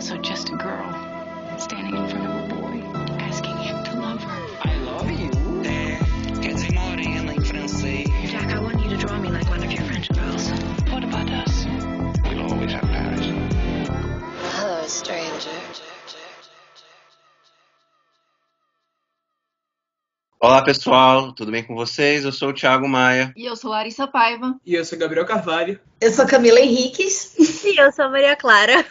also just a girl standing in front of a boy, asking him to love her. I love you. É, quer dizer morena em francês. Jack, I want you to draw me like one of your French girls. What about us? We'll always have Paris. Hello, stranger. Olá pessoal, tudo bem com vocês? Eu sou o Thiago Maia. E eu sou Larissa Paiva. E eu sou Gabriel Carvalho. Eu sou Camila Henriques. E eu sou Maria Clara.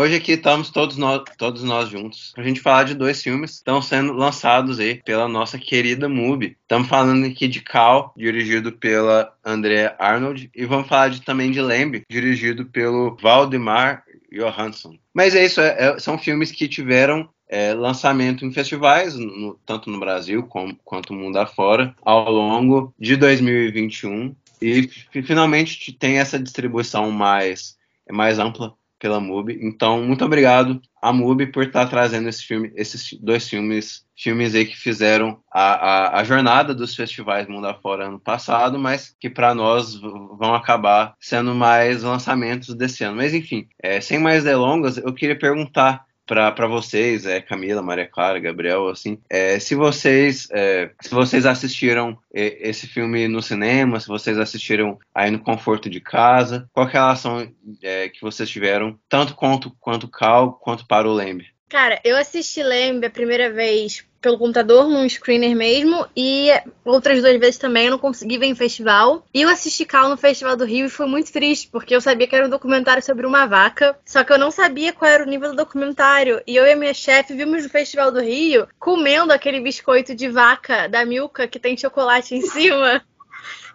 Hoje aqui estamos todos nós, todos nós juntos para a gente falar de dois filmes que estão sendo lançados aí pela nossa querida MUBI. Estamos falando aqui de Cal, dirigido pela Andrea Arnold, e vamos falar de, também de Lembre, dirigido pelo Valdemar Johansson. Mas é isso, é, é, são filmes que tiveram é, lançamento em festivais, no, tanto no Brasil como, quanto no mundo afora, ao longo de 2021. E finalmente tem essa distribuição mais, mais ampla pela MUBI. Então, muito obrigado à MUBI por estar trazendo esse filme, esses dois filmes, filmes aí que fizeram a, a, a jornada dos festivais mundo afora ano passado, mas que para nós vão acabar sendo mais lançamentos desse ano. Mas enfim, é, sem mais delongas, eu queria perguntar para vocês, é, Camila, Maria Clara, Gabriel, assim, é, se vocês é, se vocês assistiram esse filme no cinema, se vocês assistiram aí no conforto de casa, qual é a relação é, que vocês tiveram, tanto quanto quanto Cal, quanto para o Lembre? Cara, eu assisti Lembre a primeira vez pelo computador, num screener mesmo, e outras duas vezes também eu não consegui ver em festival. E eu assisti Cal no Festival do Rio e foi muito triste, porque eu sabia que era um documentário sobre uma vaca, só que eu não sabia qual era o nível do documentário. E eu e a minha chefe vimos no Festival do Rio comendo aquele biscoito de vaca da Milka que tem chocolate em cima.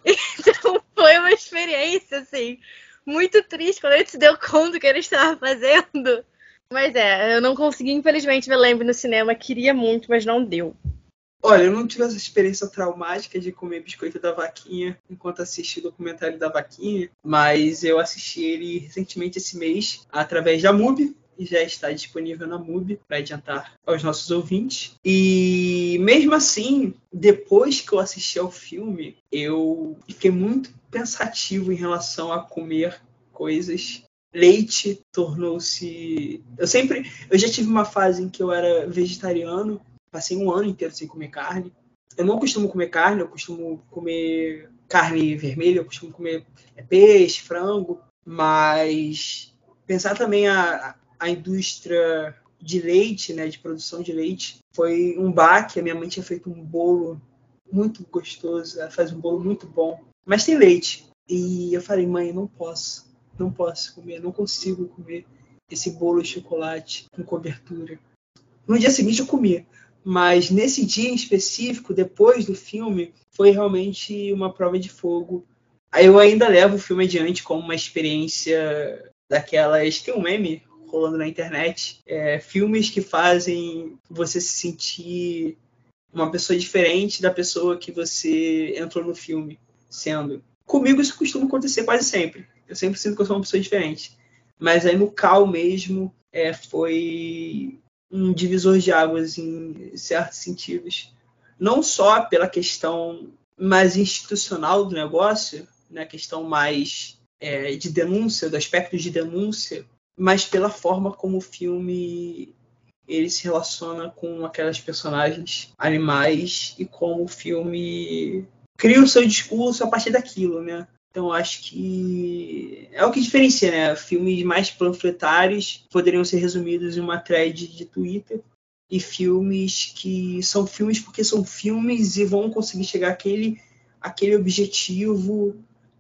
Então foi uma experiência, assim, muito triste quando gente se deu conta do que ele estava fazendo. Mas é, eu não consegui, infelizmente, ver Lembre no cinema. Queria muito, mas não deu. Olha, eu não tive essa experiência traumática de comer biscoito da vaquinha enquanto assisti o documentário da vaquinha, mas eu assisti ele recentemente esse mês através da MUBI, e já está disponível na MUBI para adiantar aos nossos ouvintes. E mesmo assim, depois que eu assisti ao filme, eu fiquei muito pensativo em relação a comer coisas leite tornou-se. Eu sempre. Eu já tive uma fase em que eu era vegetariano, passei um ano inteiro sem comer carne. Eu não costumo comer carne, eu costumo comer carne vermelha, eu costumo comer peixe, frango, mas pensar também a, a indústria de leite, né, de produção de leite, foi um baque. A minha mãe tinha feito um bolo muito gostoso, ela faz um bolo muito bom, mas tem leite. E eu falei, mãe, não posso não posso comer, não consigo comer esse bolo de chocolate com cobertura. No dia seguinte eu comi, mas nesse dia em específico, depois do filme, foi realmente uma prova de fogo. Aí eu ainda levo o filme adiante como uma experiência daquelas. Tem um meme rolando na internet. É, filmes que fazem você se sentir uma pessoa diferente da pessoa que você entrou no filme sendo. Comigo isso costuma acontecer quase sempre. Eu sempre sinto que eu sou uma pessoa diferente. Mas aí no Cal mesmo é, foi um divisor de águas em certos sentidos. Não só pela questão mais institucional do negócio, né, questão mais é, de denúncia, do aspecto de denúncia, mas pela forma como o filme ele se relaciona com aquelas personagens animais e como o filme cria o seu discurso a partir daquilo, né? Então acho que é o que diferencia, né? Filmes mais panfletários poderiam ser resumidos em uma thread de Twitter e filmes que são filmes porque são filmes e vão conseguir chegar àquele, àquele objetivo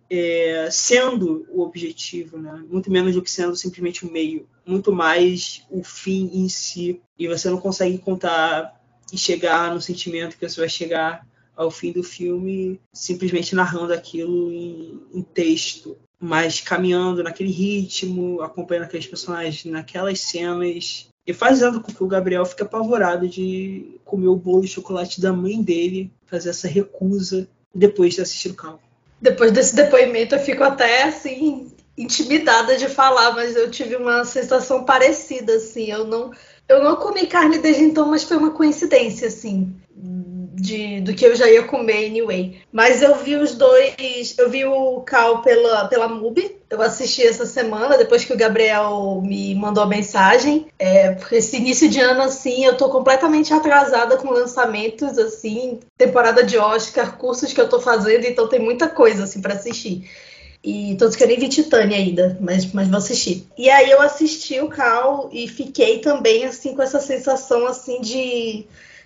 é, sendo o objetivo, né? Muito menos do que sendo simplesmente o meio, muito mais o fim em si. E você não consegue contar e chegar no sentimento que você vai chegar ao fim do filme simplesmente narrando aquilo em, em texto, mas caminhando naquele ritmo, acompanhando aqueles personagens naquelas cenas e fazendo com que o Gabriel fique apavorado de comer o bolo de chocolate da mãe dele, fazer essa recusa depois de assistir o carro. Depois desse depoimento eu fico até assim intimidada de falar, mas eu tive uma sensação parecida assim. Eu não eu não comi carne desde então, mas foi uma coincidência assim de, do que eu já ia comer anyway. Mas eu vi os dois, eu vi o Cal pela, pela MUBI, eu assisti essa semana, depois que o Gabriel me mandou a mensagem. É, porque esse início de ano, assim, eu tô completamente atrasada com lançamentos, assim, temporada de Oscar, cursos que eu tô fazendo, então tem muita coisa, assim, para assistir. E todos que eu nem vi Titânia ainda, mas, mas vou assistir. E aí eu assisti o Cal e fiquei também, assim, com essa sensação, assim, de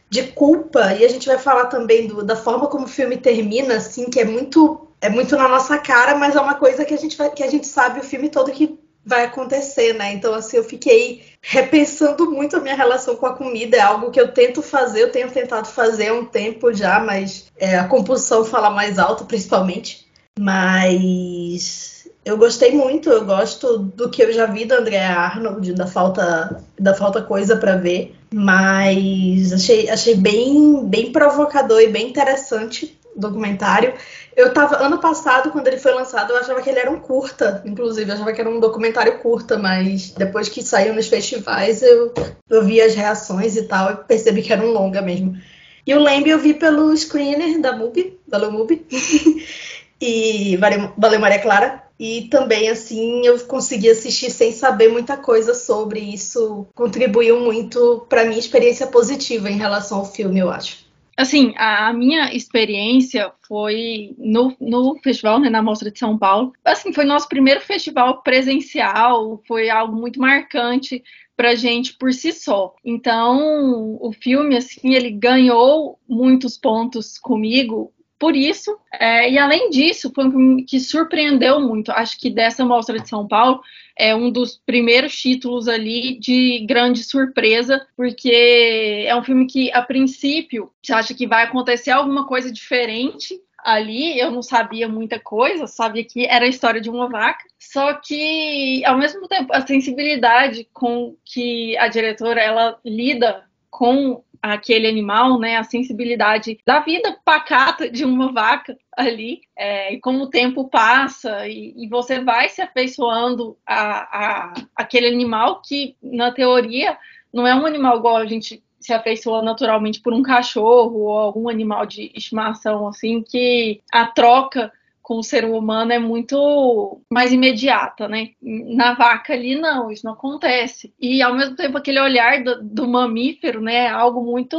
de culpa, e a gente vai falar também do, da forma como o filme termina, assim, que é muito é muito na nossa cara, mas é uma coisa que a gente vai, que a gente sabe o filme todo que vai acontecer, né? Então, assim, eu fiquei repensando muito a minha relação com a comida. É algo que eu tento fazer, eu tenho tentado fazer há um tempo já, mas é, a compulsão fala mais alto, principalmente. Mas eu gostei muito, eu gosto do que eu já vi da Andrea Arnold, da falta, da falta coisa para ver. Mas achei, achei bem, bem provocador e bem interessante o documentário. Eu tava, ano passado, quando ele foi lançado, eu achava que ele era um curta, inclusive, eu achava que era um documentário curta, mas depois que saiu nos festivais, eu, eu vi as reações e tal, e percebi que era um longa mesmo. E o Lembre eu vi pelo screener da MUBI, da MUBI, e valeu, valeu Maria Clara. E também, assim, eu consegui assistir sem saber muita coisa sobre isso. Contribuiu muito para minha experiência positiva em relação ao filme, eu acho. Assim, a, minha experiência foi no, no festival, né, na Mostra de São Paulo. Assim, foi nosso primeiro festival presencial, foi algo muito marcante pra gente por si só. Então, o filme, assim, ele ganhou muitos pontos comigo por isso. É, e além disso, foi um filme que surpreendeu muito. Acho que dessa mostra de São Paulo é um dos primeiros títulos ali de grande surpresa, porque é um filme que, a princípio, você acha que vai acontecer alguma coisa diferente. Ali eu não sabia muita coisa, sabia que era a história de uma vaca, só que ao mesmo tempo a sensibilidade com que a diretora ela lida com aquele animal, né, a sensibilidade da vida pacata de uma vaca ali, é, e como o tempo passa e, e você vai se afeiçoando a, a, aquele animal que, na teoria, não é um animal igual a gente se afeiçoa naturalmente por um cachorro ou algum animal de estimação, assim, que a troca com o ser humano é muito mais imediata, né? Na vaca ali, não, isso não acontece. E ao mesmo tempo, aquele olhar do, do mamífero, né? É algo muito.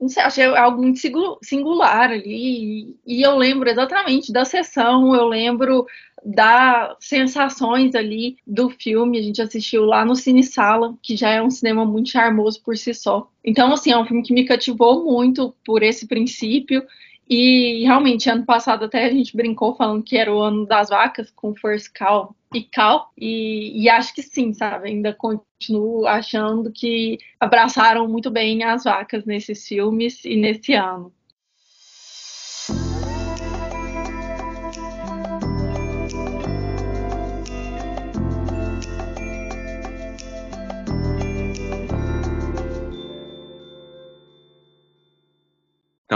Não sei, achei algo muito singular ali. E eu lembro exatamente da sessão, eu lembro das sensações ali do filme. A gente assistiu lá no Cine Sala, que já é um cinema muito charmoso por si só. Então, assim, é um filme que me cativou muito por esse princípio. E realmente, ano passado até a gente brincou falando que era o ano das vacas, com First Cow e Cow, e, e acho que sim, sabe? Ainda continuo achando que abraçaram muito bem as vacas nesses filmes e nesse ano.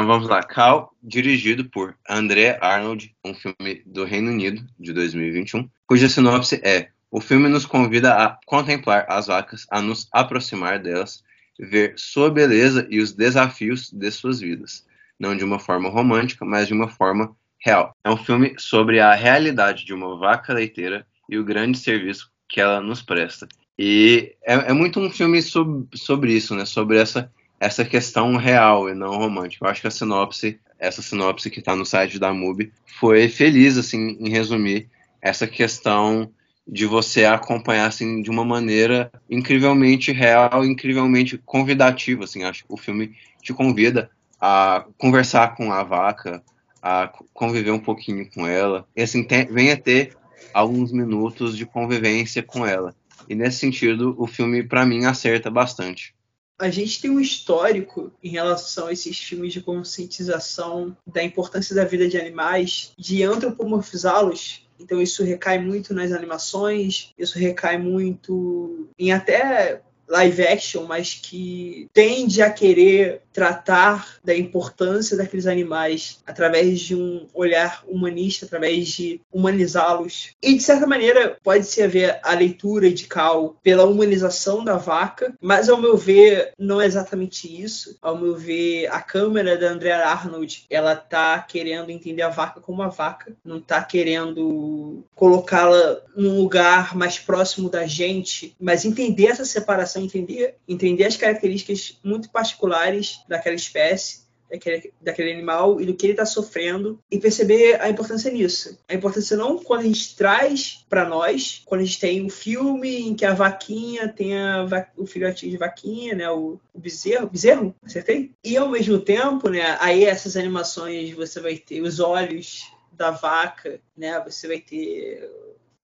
Então vamos lá. Cal, dirigido por André Arnold, um filme do Reino Unido, de 2021, cuja sinopse é: o filme nos convida a contemplar as vacas, a nos aproximar delas, ver sua beleza e os desafios de suas vidas. Não de uma forma romântica, mas de uma forma real. É um filme sobre a realidade de uma vaca leiteira e o grande serviço que ela nos presta. E é, é muito um filme sobre, sobre isso, né? Sobre essa essa questão real e não romântica. Eu acho que a sinopse, essa sinopse que está no site da MUBI, foi feliz assim em resumir essa questão de você acompanhar assim de uma maneira incrivelmente real, incrivelmente convidativa, assim, acho que o filme te convida a conversar com a vaca, a conviver um pouquinho com ela, e assim tem, venha ter alguns minutos de convivência com ela. E nesse sentido, o filme para mim acerta bastante a gente tem um histórico em relação a esses filmes de conscientização da importância da vida de animais, de antropomorfizá-los. Então isso recai muito nas animações, isso recai muito em até live action, mas que tende a querer tratar da importância daqueles animais através de um olhar humanista, através de humanizá-los. E de certa maneira pode-se haver a leitura de Cal pela humanização da vaca, mas ao meu ver não é exatamente isso. Ao meu ver, a câmera da Andrea Arnold, ela tá querendo entender a vaca como uma vaca, não tá querendo colocá-la num lugar mais próximo da gente, mas entender essa separação, entender, entender as características muito particulares daquela espécie daquele, daquele animal e do que ele está sofrendo e perceber a importância nisso. A importância não quando a gente traz para nós, quando a gente tem um filme em que a vaquinha tem a, o filhotinho de vaquinha, né, o, o bezerro, bezerro, acertei? E ao mesmo tempo, né, aí essas animações você vai ter os olhos da vaca, né, você vai ter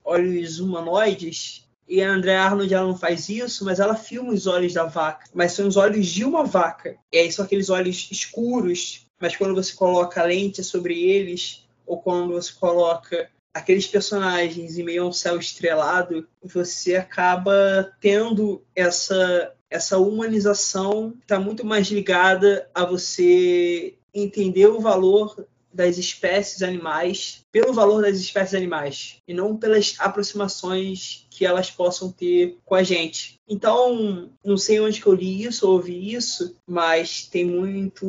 olhos humanoides e a Andrea Arnold ela não faz isso, mas ela filma os olhos da vaca. Mas são os olhos de uma vaca. E aí são aqueles olhos escuros, mas quando você coloca a lente sobre eles, ou quando você coloca aqueles personagens em meio a um céu estrelado, você acaba tendo essa essa humanização que está muito mais ligada a você entender o valor das espécies animais pelo valor das espécies animais e não pelas aproximações que elas possam ter com a gente. Então, não sei onde que eu li isso ou ouvi isso, mas tem muito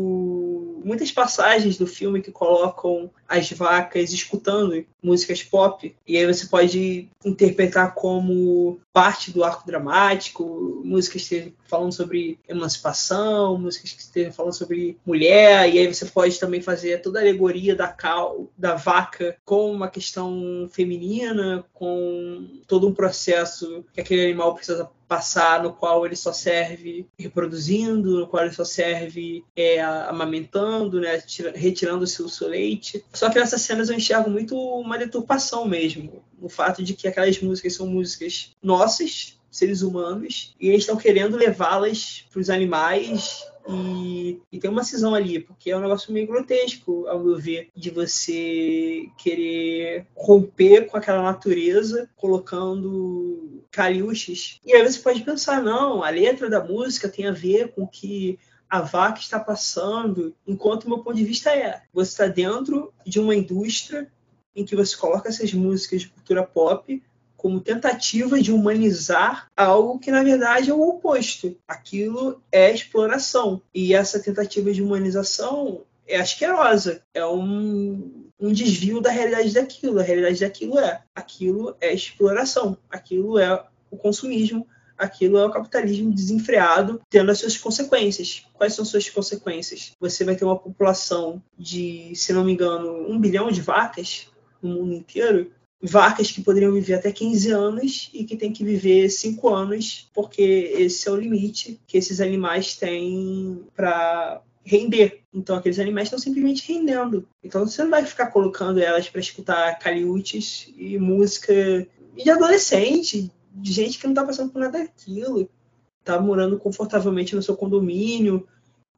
muitas passagens do filme que colocam as vacas escutando músicas pop. E aí você pode interpretar como parte do arco dramático, músicas que falando sobre emancipação, músicas que estejam falando sobre mulher, e aí você pode também fazer toda a alegoria da cal, da vaca com uma questão feminina, com todo um processo que aquele animal precisa passar, no qual ele só serve reproduzindo, no qual ele só serve é, amamentando, né, retirando o seu, seu leite. Só que nessas cenas eu enxergo muito uma deturpação mesmo, o fato de que aquelas músicas são músicas nossas, seres humanos, e eles estão querendo levá-las para os animais e, e, tem uma cisão ali, porque é um negócio meio grotesco, ao meu ver, de você querer romper com aquela natureza, colocando caliuches. E aí você pode pensar, não, a letra da música tem a ver com o que a vaca está passando, enquanto meu ponto de vista é, você está dentro de uma indústria em que você coloca essas músicas de cultura pop como tentativa de humanizar algo que na verdade é o oposto. Aquilo é exploração. E essa tentativa de humanização é asquerosa, é um, um desvio da realidade daquilo. A realidade daquilo é aquilo é exploração, aquilo é o consumismo, aquilo é o capitalismo desenfreado, tendo as suas consequências. Quais são suas consequências? Você vai ter uma população de, se não me engano, um bilhão de vacas no mundo inteiro, vacas que poderiam viver até 15 anos e que tem que viver 5 anos, porque esse é o limite que esses animais têm para render. Então aqueles animais estão simplesmente rendendo. Então você não vai ficar colocando elas para escutar caliutes e música de adolescente, de gente que não está passando por nada daquilo. Está morando confortavelmente no seu condomínio,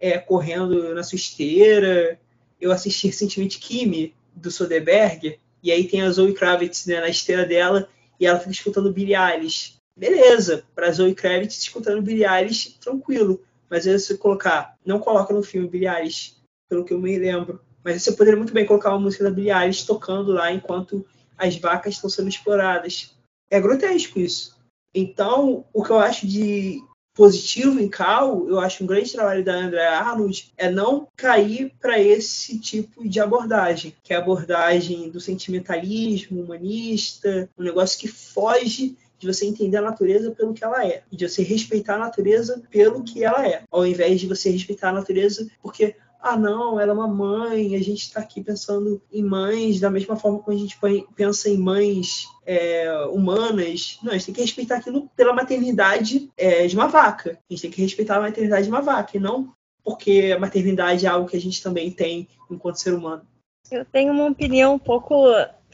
é, correndo na sua esteira. Eu assisti recentemente Kimi, do Soderbergh, e aí tem a Zoe Kravitz né, na esteira dela e ela fica escutando Billie Eilish. Beleza, para Zoe Kravitz escutando Billie Eilish, tranquilo. Mas aí você colocar, não coloca no filme Billie Eilish, pelo que eu me lembro. Mas você poderia muito bem colocar uma música da Billie Eilish tocando lá enquanto as vacas estão sendo exploradas. É grotesco isso. Então, o que eu acho de positivo em Cal, eu acho um grande trabalho da Andrea Arnold é não cair para esse tipo de abordagem, que é a abordagem do sentimentalismo humanista, um negócio que foge de você entender a natureza pelo que ela é, e de você respeitar a natureza pelo que ela é, ao invés de você respeitar a natureza porque ah, não, ela é uma mãe, a gente está aqui pensando em mães da mesma forma como a gente pensa em mães é, humanas. Não, a gente tem que respeitar aquilo pela maternidade é, de uma vaca. A gente tem que respeitar a maternidade de uma vaca, e não porque a maternidade é algo que a gente também tem enquanto ser humano. Eu tenho uma opinião um pouco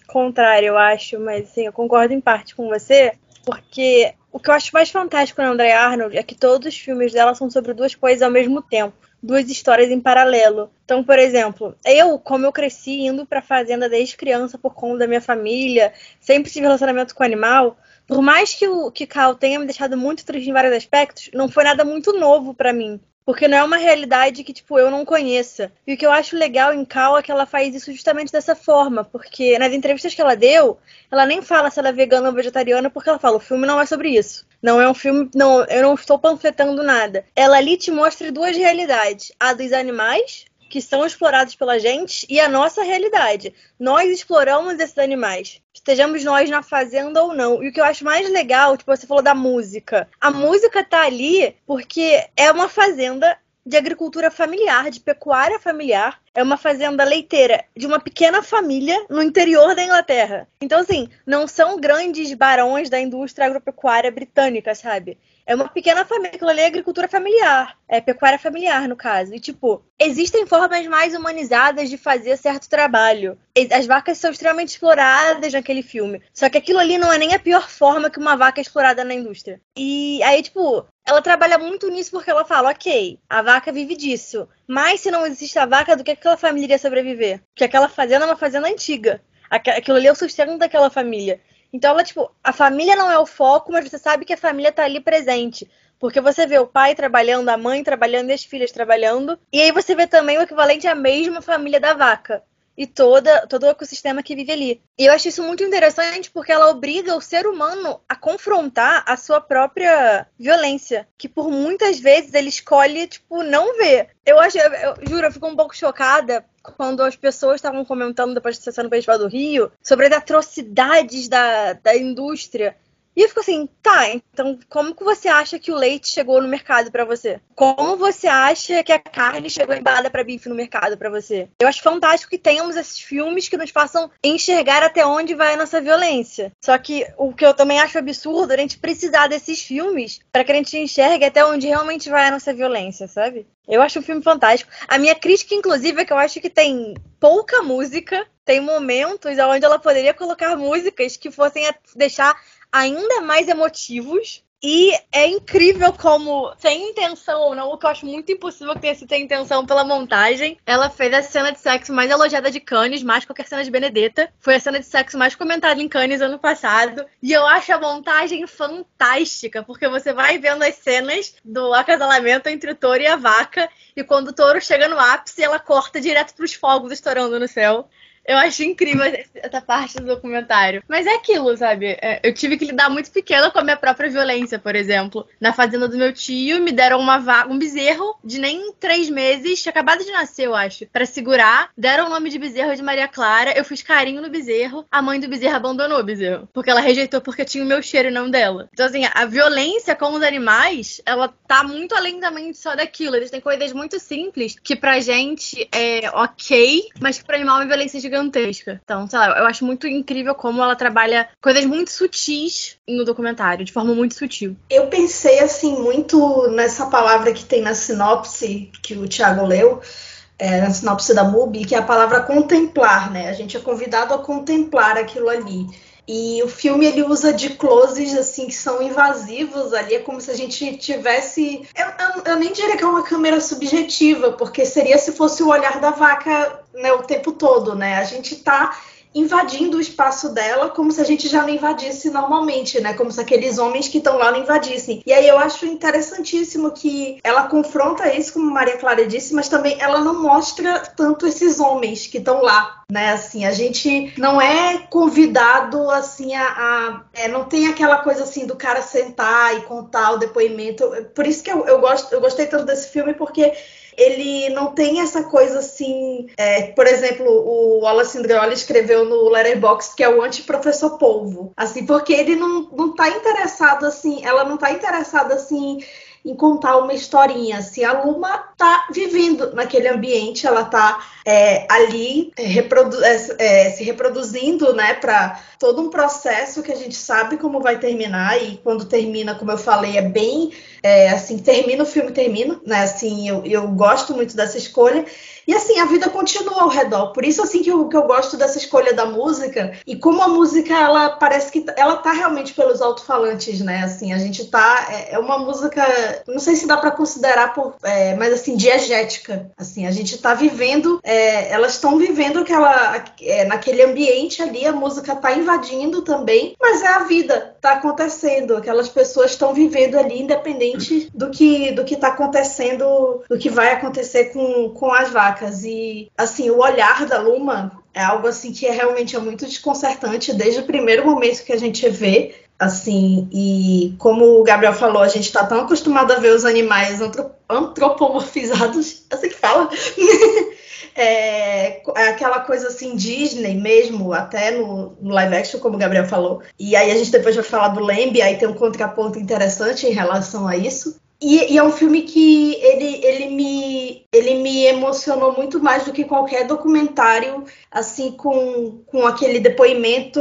contrária, eu acho, mas assim, eu concordo em parte com você, porque o que eu acho mais fantástico na Andrea Arnold é que todos os filmes dela são sobre duas coisas ao mesmo tempo duas histórias em paralelo. Então, por exemplo, eu, como eu cresci indo pra fazenda desde criança por conta da minha família, sempre tive relacionamento com animal, por mais que o que Cal tenha me deixado muito triste em vários aspectos, não foi nada muito novo para mim. Porque não é uma realidade que, tipo, eu não conheça. E o que eu acho legal em Cal é que ela faz isso justamente dessa forma. Porque nas entrevistas que ela deu, ela nem fala se ela é vegana ou vegetariana, porque ela fala, o filme não é sobre isso. Não é um filme. Não, eu não estou panfletando nada. Ela ali te mostra duas realidades: a dos animais, que são explorados pela gente, e a nossa realidade. Nós exploramos esses animais. Estejamos nós na fazenda ou não. E o que eu acho mais legal, tipo, você falou da música. A música tá ali porque é uma fazenda de agricultura familiar, de pecuária familiar. É uma fazenda leiteira de uma pequena família no interior da Inglaterra. Então, assim, não são grandes barões da indústria agropecuária britânica, sabe? É uma pequena família, aquilo ali é agricultura familiar, é pecuária familiar, no caso. E, tipo, existem formas mais humanizadas de fazer certo trabalho. As vacas são extremamente exploradas naquele filme. Só que aquilo ali não é nem a pior forma que uma vaca é explorada na indústria. E aí, tipo, ela trabalha muito nisso porque ela fala, ok, a vaca vive disso. Mas se não existe a vaca, do que aquela família iria sobreviver? Porque aquela fazenda é uma fazenda antiga. Aquilo ali é o sustento daquela família. Então, ela, tipo, a família não é o foco, mas você sabe que a família tá ali presente. Porque você vê o pai trabalhando, a mãe trabalhando e as filhas trabalhando. E aí você vê também o equivalente à mesma família da vaca. E toda, todo o ecossistema que vive ali. E eu acho isso muito interessante porque ela obriga o ser humano a confrontar a sua própria violência. Que por muitas vezes ele escolhe, tipo, não ver. Eu acho, eu, eu juro, eu fico um pouco chocada quando as pessoas estavam comentando depois de ser no Festival do Rio sobre as atrocidades da, da indústria e eu fico assim, tá, então como que você acha que o leite chegou no mercado para você? Como você acha que a carne chegou embalada para bife no mercado para você? Eu acho fantástico que tenhamos esses filmes que nos façam enxergar até onde vai a nossa violência. Só que o que eu também acho absurdo é a gente precisar desses filmes para que a gente enxergue até onde realmente vai a nossa violência, sabe? Eu acho um filme fantástico. A minha crítica, inclusive, é que eu acho que tem pouca música, tem momentos onde ela poderia colocar músicas que fossem deixar ainda mais emotivos. E é incrível como, sem intenção ou não, o que eu acho muito impossível que tenha sido sem intenção pela montagem, ela fez a cena de sexo mais elogiada de Cannes, mais qualquer cena de Benedetta. Foi a cena de sexo mais comentada em Cannes ano passado. E eu acho a montagem fantástica, porque você vai vendo as cenas do acasalamento entre o touro e a vaca, e quando o touro chega no ápice, ela corta direto para os fogos estourando no céu. Eu acho incrível essa parte do documentário. Mas é aquilo, sabe? É, eu tive que lidar muito pequena com a minha própria violência, por exemplo. Na fazenda do meu tio, me deram uma um bezerro de nem três meses, acabado de nascer, eu acho, para segurar. Deram o nome de bezerro de Maria Clara. Eu fiz carinho no bezerro. A mãe do bezerro abandonou o bezerro. Porque ela rejeitou porque tinha o meu cheiro e não dela. Então, assim, a violência com os animais, ela tá muito além também só daquilo. Eles têm coisas muito simples que pra gente é ok, mas que pra animal é violência gigante gigantesca. Então, sei lá, eu acho muito incrível como ela trabalha coisas muito sutis no documentário, de forma muito sutil. Eu pensei, assim, muito nessa palavra que tem na sinopse que o Thiago leu. É, na sinopse da MUBI, que é a palavra contemplar, né? A gente é convidado a contemplar aquilo ali. E o filme ele usa de closes assim que são invasivos ali, é como se a gente tivesse. Eu, eu, eu, nem diria que é uma câmera subjetiva, porque seria se fosse o olhar da vaca né, o tempo todo, né? A gente tá invadindo o espaço dela como se a gente já não invadisse normalmente, né? Como se aqueles homens que estão lá não invadissem. E aí eu acho interessantíssimo que ela confronta isso, como Maria Clara disse, mas também ela não mostra tanto esses homens que estão lá, né? Assim, a gente não é convidado assim a, a é, não tem aquela coisa assim do cara sentar e contar o depoimento. Por isso que eu, eu gosto, eu gostei tanto desse filme porque ele não tem essa coisa assim. É, por exemplo, o Wallace Andreoli escreveu no Letterboxd que é o anti-professor polvo. Assim, porque ele não, não tá interessado assim, ela não tá interessada assim em contar uma historinha. Se a Luma tá vivendo naquele ambiente, ela tá é, ali é, reprodu é, é, se reproduzindo, né, para todo um processo que a gente sabe como vai terminar e quando termina, como eu falei, é bem é, assim, termina o filme, termina, né? Assim, eu, eu gosto muito dessa escolha. E assim, a vida continua ao redor. Por isso, assim, que eu, que eu gosto dessa escolha da música. E como a música, ela parece que ela tá realmente pelos alto-falantes, né? Assim, a gente tá. É, é uma música. Não sei se dá para considerar, por, é, mas assim, diegética. Assim, a gente tá vivendo. É, elas estão vivendo aquela. É, naquele ambiente ali, a música tá invadindo também, mas é a vida, tá acontecendo. Aquelas pessoas estão vivendo ali, independente do que do que tá acontecendo, do que vai acontecer com, com as vacas. E assim, o olhar da Luma é algo assim que é realmente é muito desconcertante desde o primeiro momento que a gente vê assim e como o Gabriel falou a gente está tão acostumado a ver os animais antropomorfizados assim que fala é, é, aquela coisa assim Disney mesmo até no, no, live action como o Gabriel falou e aí a gente depois vai falar do Lembe aí tem um contraponto interessante em relação a isso e, e, é um filme que ele, ele, me, ele me emocionou muito mais do que qualquer documentário, assim, com, com aquele depoimento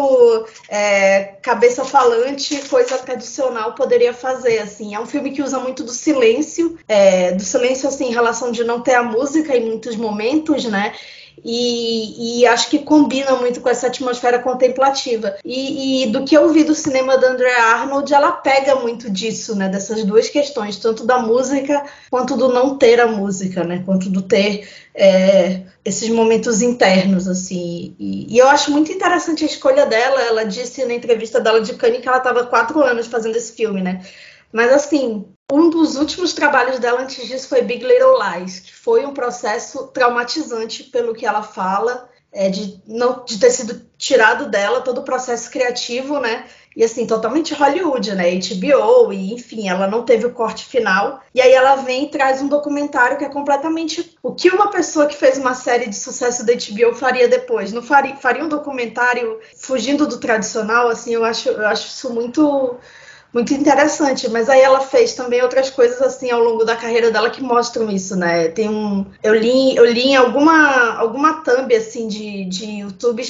é, cabeça falante, coisa tradicional poderia fazer, assim. É um filme que usa muito do silêncio, é, do silêncio, assim, em relação de não ter a música em muitos momentos, né? E, e, acho que combina muito com essa atmosfera contemplativa. E, e, do que eu vi do cinema da Andrea Arnold, ela pega muito disso, né? Dessas duas questões, tanto da música quanto do não ter a música, né? Quanto do ter é, esses momentos internos, assim. E, e, eu acho muito interessante a escolha dela. Ela disse na entrevista dela de Cannes que ela estava quatro anos fazendo esse filme, né? Mas assim, um dos últimos trabalhos dela antes disso foi Big Little Lies, que foi um processo traumatizante pelo que ela fala, é, de não de ter sido tirado dela todo o processo criativo, né? E assim, totalmente Hollywood, né? HBO, e enfim, ela não teve o corte final. E aí ela vem e traz um documentário que é completamente o que uma pessoa que fez uma série de sucesso da HBO faria depois. Não faria, faria um documentário fugindo do tradicional, assim, eu acho, eu acho isso muito muito interessante. Mas aí ela fez também outras coisas assim ao longo da carreira dela que mostram isso, né? Tem um, eu li, eu li em alguma alguma thumb assim de, de YouTube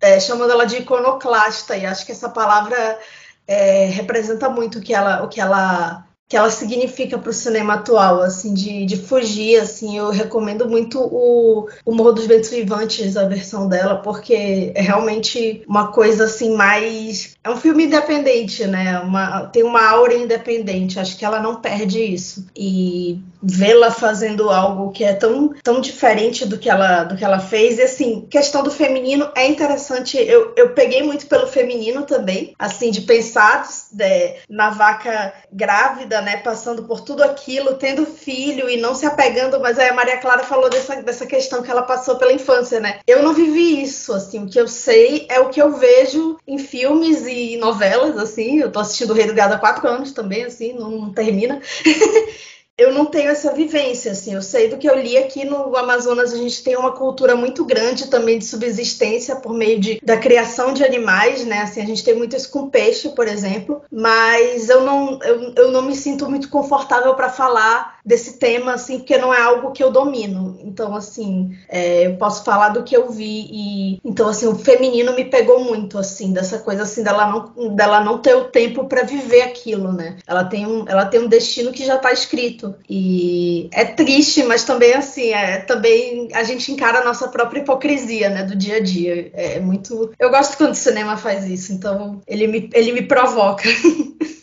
é, chamando ela de iconoclasta e acho que essa palavra é, representa muito o que ela o que ela que ela significa para o cinema atual, assim, de, de fugir, assim, eu recomendo muito o, o Morro dos Ventos Vivantes, a versão dela, porque é realmente uma coisa, assim, mais... É um filme independente, né, uma, tem uma aura independente, acho que ela não perde isso, e vê-la fazendo algo que é tão, tão diferente do que, ela, do que ela fez, e, assim, questão do feminino é interessante, eu, eu peguei muito pelo feminino também, assim, de pensar de, na vaca grávida, né, passando por tudo aquilo, tendo filho e não se apegando, mas aí a Maria Clara falou dessa, dessa questão que ela passou pela infância, né? Eu não vivi isso, assim, o que eu sei é o que eu vejo em filmes e novelas, assim, eu tô assistindo o Rei do Gado há quatro anos também, assim, não, não termina. eu não tenho essa vivência, assim. Eu sei do que eu li aqui no Amazonas, a gente tem uma cultura muito grande também de subsistência por meio de, da criação de animais, né? Assim, a gente tem muito isso com peixe, por exemplo, mas eu não, eu, eu não me sinto muito confortável para falar desse tema, assim, porque não é algo que eu domino. Então, assim, é, eu posso falar do que eu vi e então, assim, o feminino me pegou muito, assim, dessa coisa assim dela não, dela não ter o tempo para viver aquilo, né? Ela tem um, ela tem um destino que já está escrito e é triste, mas também assim, é também a gente encara a nossa própria hipocrisia, né, do dia a dia. É muito, eu gosto quando o cinema faz isso, então ele me ele me provoca.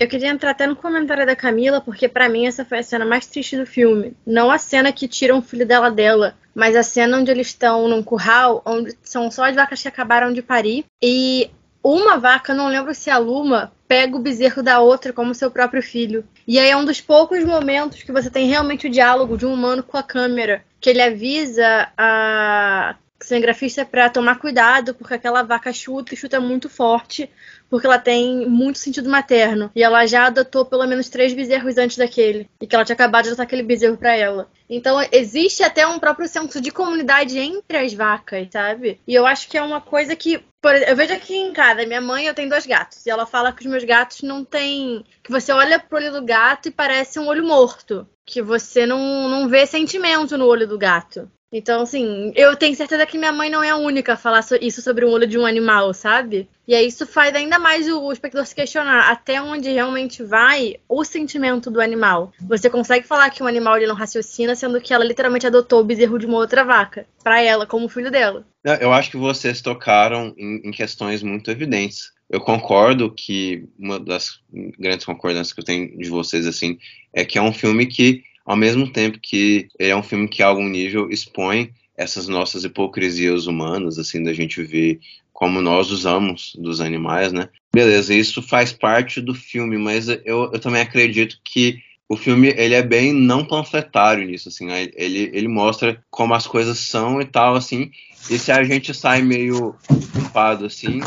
Eu queria entrar até no comentário da Camila, porque para mim essa foi a cena mais triste do filme. Não a cena que tiram o filho dela dela, mas a cena onde eles estão num curral, onde são só as vacas que acabaram de parir. E uma vaca, não lembro se é a Luma, pega o bezerro da outra como seu próprio filho. E aí é um dos poucos momentos que você tem realmente o diálogo de um humano com a câmera, que ele avisa a cinegrafista para tomar cuidado, porque aquela vaca chuta e chuta muito forte, porque ela tem muito sentido materno. E ela já adotou pelo menos três bezerros antes daquele. E que ela tinha acabado de adotar aquele bezerro para ela. Então existe até um próprio senso de comunidade entre as vacas, sabe? E eu acho que é uma coisa que. Por, eu vejo aqui em casa, minha mãe, eu tenho dois gatos. E ela fala que os meus gatos não têm. Que você olha pro olho do gato e parece um olho morto. Que você não, não vê sentimento no olho do gato. Então, assim, eu tenho certeza que minha mãe não é a única a falar isso sobre o olho de um animal, sabe? E aí isso faz ainda mais o espectador se questionar até onde realmente vai o sentimento do animal. Você consegue falar que um animal ele não raciocina, sendo que ela literalmente adotou o bezerro de uma outra vaca para ela, como filho dela. Eu acho que vocês tocaram em, em questões muito evidentes. Eu concordo que uma das grandes concordâncias que eu tenho de vocês assim é que é um filme que, ao mesmo tempo que é um filme que a algum nível expõe essas nossas hipocrisias humanas, assim, da gente ver como nós usamos dos animais, né? Beleza, isso faz parte do filme, mas eu, eu também acredito que o filme ele é bem não panfletário nisso, assim, né? ele, ele mostra como as coisas são e tal, assim, e se a gente sai meio culpado, assim,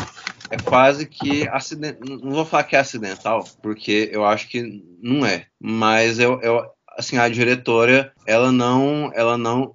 é quase que acident... não vou falar que é acidental, porque eu acho que não é, mas eu, eu assim, a diretora, ela não, ela não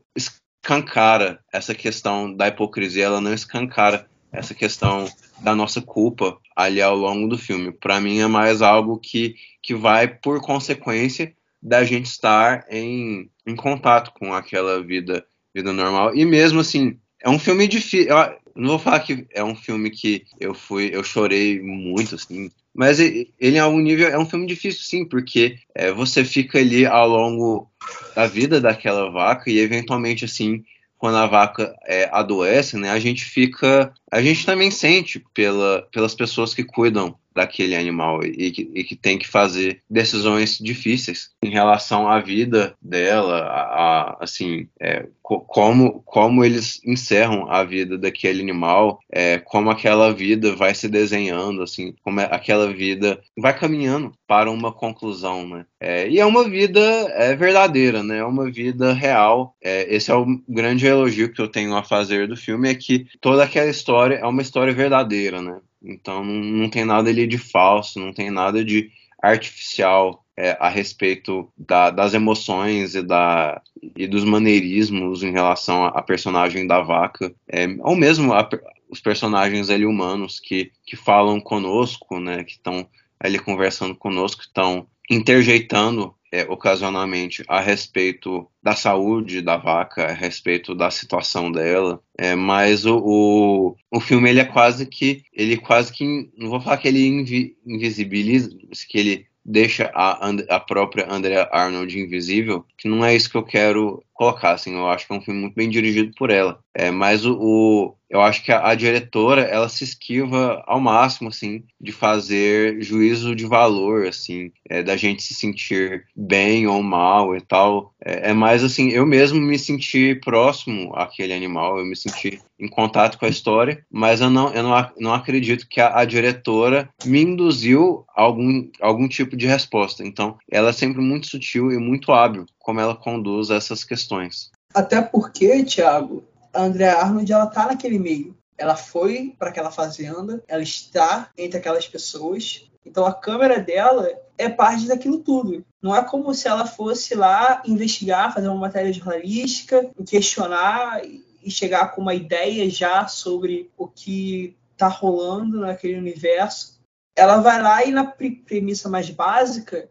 escancara essa questão da hipocrisia, ela não escancara essa questão da nossa culpa ali ao longo do filme. Para mim é mais algo que, que vai por consequência da gente estar em, em contato com aquela vida vida normal. E mesmo assim, é um filme difícil. Eu não vou falar que é um filme que eu fui, eu chorei muito, assim. Mas ele, em algum nível, é um filme difícil, sim, porque é, você fica ali ao longo da vida daquela vaca e eventualmente, assim, quando a vaca é, adoece, né, a gente fica, a gente também sente pela, pelas pessoas que cuidam daquele animal e que, e que tem que fazer decisões difíceis em relação à vida dela, a, a assim, é, co como, como eles encerram a vida daquele animal, é, como aquela vida vai se desenhando, assim, como é, aquela vida vai caminhando para uma conclusão, né? É, e é uma vida é, verdadeira, né? É uma vida real. É, esse é o grande elogio que eu tenho a fazer do filme, é que toda aquela história é uma história verdadeira, né? Então não, não tem nada ali de falso, não tem nada de artificial é, a respeito da, das emoções e, da, e dos maneirismos em relação à personagem da vaca, é, ou mesmo a, os personagens ali humanos que, que falam conosco, né, que estão ali conversando conosco, estão interjeitando é, ocasionalmente a respeito da saúde da vaca, a respeito da situação dela, é, mas o, o, o, filme ele é quase que ele quase que não vou falar que ele invi, invisibiliza, que ele deixa a, a própria Andrea Arnold invisível, que não é isso que eu quero colocar, assim, eu acho que é um filme muito bem dirigido por ela. É, mas o, o eu acho que a, a, diretora, ela se esquiva ao máximo, assim, de fazer juízo de valor, assim, é, da gente se sentir bem ou mal e tal. É, é, mais, assim, eu mesmo me senti próximo àquele animal, eu me senti em contato com a história, mas eu não, eu não, não acredito que a, a diretora me induziu algum, algum tipo de resposta. Então, ela é sempre muito sutil e muito hábil como ela conduz essas questões. Até porque, Thiago, a Andrea Arnold ela tá naquele meio. Ela foi para aquela fazenda, ela está entre aquelas pessoas. Então a câmera dela é parte daquilo tudo. Não é como se ela fosse lá investigar, fazer uma matéria jornalística, questionar e chegar com uma ideia já sobre o que está rolando naquele universo. Ela vai lá e na premissa mais básica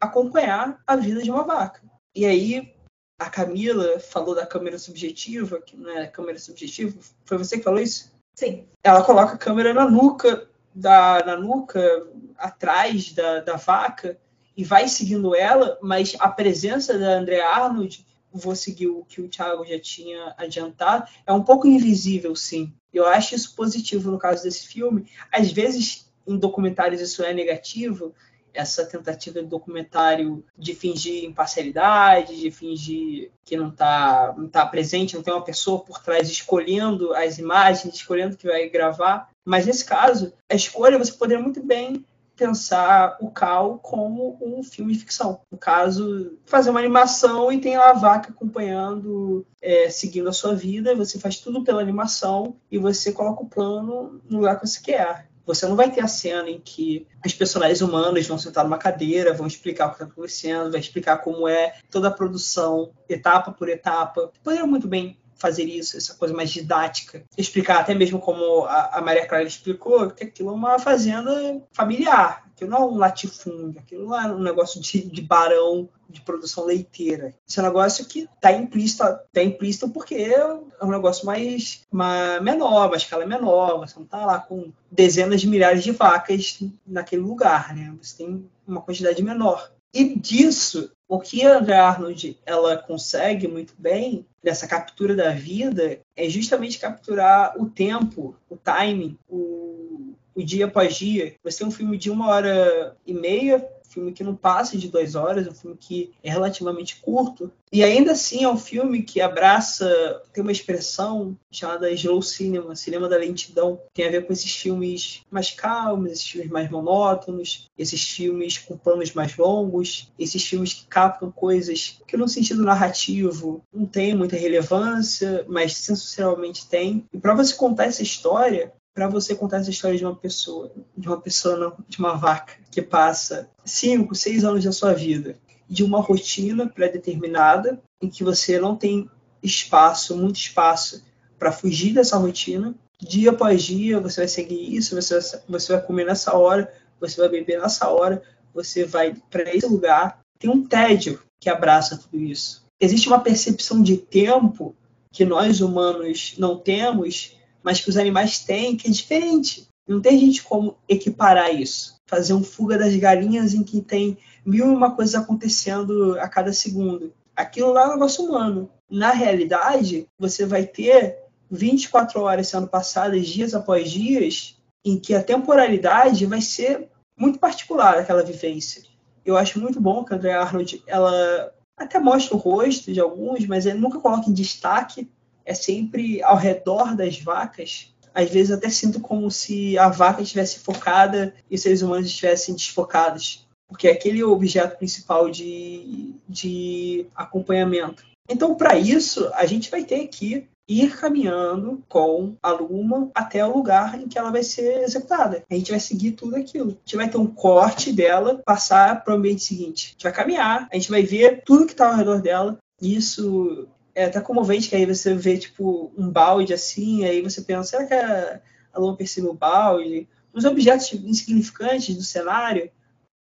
acompanhar a vida de uma vaca. E aí a Camila falou da câmera subjetiva, que não é câmera subjetiva. Foi você que falou isso? Sim. Ela coloca a câmera na nuca, da, na nuca, atrás da, da vaca, e vai seguindo ela, mas a presença da Andrea Arnold, vou seguir o que o Thiago já tinha adiantado, é um pouco invisível, sim. Eu acho isso positivo no caso desse filme. Às vezes, em documentários, isso é negativo, essa tentativa de documentário de fingir imparcialidade, de fingir que não está não tá presente, não tem uma pessoa por trás escolhendo as imagens, escolhendo o que vai gravar. Mas nesse caso, a escolha você poderia muito bem pensar o Cal como um filme de ficção. No caso, fazer uma animação e tem lá a vaca acompanhando, é, seguindo a sua vida, você faz tudo pela animação e você coloca o plano no lugar que você quer. Você não vai ter a cena em que os personagens humanos vão sentar numa cadeira, vão explicar o que está acontecendo, vai explicar como é toda a produção, etapa por etapa. Poderia muito bem fazer isso, essa coisa mais didática. Explicar até mesmo como a, a Maria Clara explicou, que aquilo é uma fazenda familiar, aquilo não é um latifúndio, aquilo não é um negócio de, de barão de produção leiteira. Esse é um negócio que está implícito, tá implícito porque é um negócio mais uma, menor, uma escala menor, você não está lá com dezenas de milhares de vacas naquele lugar, né? Você tem uma quantidade menor. E disso, o que a Andrea Arnold ela consegue muito bem nessa captura da vida é justamente capturar o tempo, o timing, o, o dia após dia. Você tem um filme de uma hora e meia filme que não passa de duas horas, um filme que é relativamente curto. E ainda assim é um filme que abraça, tem uma expressão chamada slow cinema, cinema da lentidão. Tem a ver com esses filmes mais calmos, esses filmes mais monótonos, esses filmes com planos mais longos, esses filmes que captam coisas que no sentido narrativo não tem muita relevância, mas sensorialmente tem. E para você contar essa história, para você contar essa história de uma pessoa, de uma pessoa, não, de uma vaca, que passa cinco, seis anos da sua vida, de uma rotina pré-determinada, em que você não tem espaço, muito espaço, para fugir dessa rotina. Dia após dia, você vai seguir isso, você vai, você vai comer nessa hora, você vai beber nessa hora, você vai para esse lugar. Tem um tédio que abraça tudo isso. Existe uma percepção de tempo que nós humanos não temos mas que os animais têm, que é diferente. Não tem gente como equiparar isso. Fazer um fuga das galinhas em que tem mil e uma coisas acontecendo a cada segundo. Aquilo lá é um negócio humano. Na realidade, você vai ter 24 horas sendo passadas dias após dias, em que a temporalidade vai ser muito particular aquela vivência. Eu acho muito bom que a Andrea Arnold ela até mostra o rosto de alguns, mas ele nunca coloca em destaque é sempre ao redor das vacas. Às vezes até sinto como se a vaca estivesse focada e os seres humanos estivessem desfocados, porque é aquele objeto principal de, de acompanhamento. Então, para isso, a gente vai ter que ir caminhando com a Luma até o lugar em que ela vai ser executada. A gente vai seguir tudo aquilo. A gente vai ter um corte dela, passar para o ambiente seguinte. A gente vai caminhar, a gente vai ver tudo que está ao redor dela. Isso é até comovente que aí você vê, tipo, um balde assim, aí você pensa, será que a, a Lua percebeu o balde? Uns objetos insignificantes do cenário,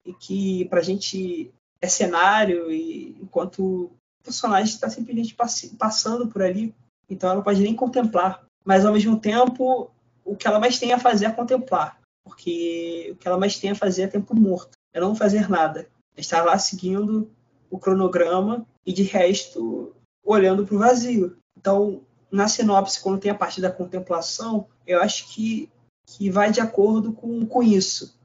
e que pra gente é cenário, e enquanto o personagem está simplesmente passando por ali, então ela não pode nem contemplar. Mas ao mesmo tempo, o que ela mais tem a fazer é contemplar, porque o que ela mais tem a fazer é tempo morto, é não fazer nada. É estar lá seguindo o cronograma e de resto olhando para o vazio. Então, na sinopse, quando tem a parte da contemplação, eu acho que, que vai de acordo com, com isso.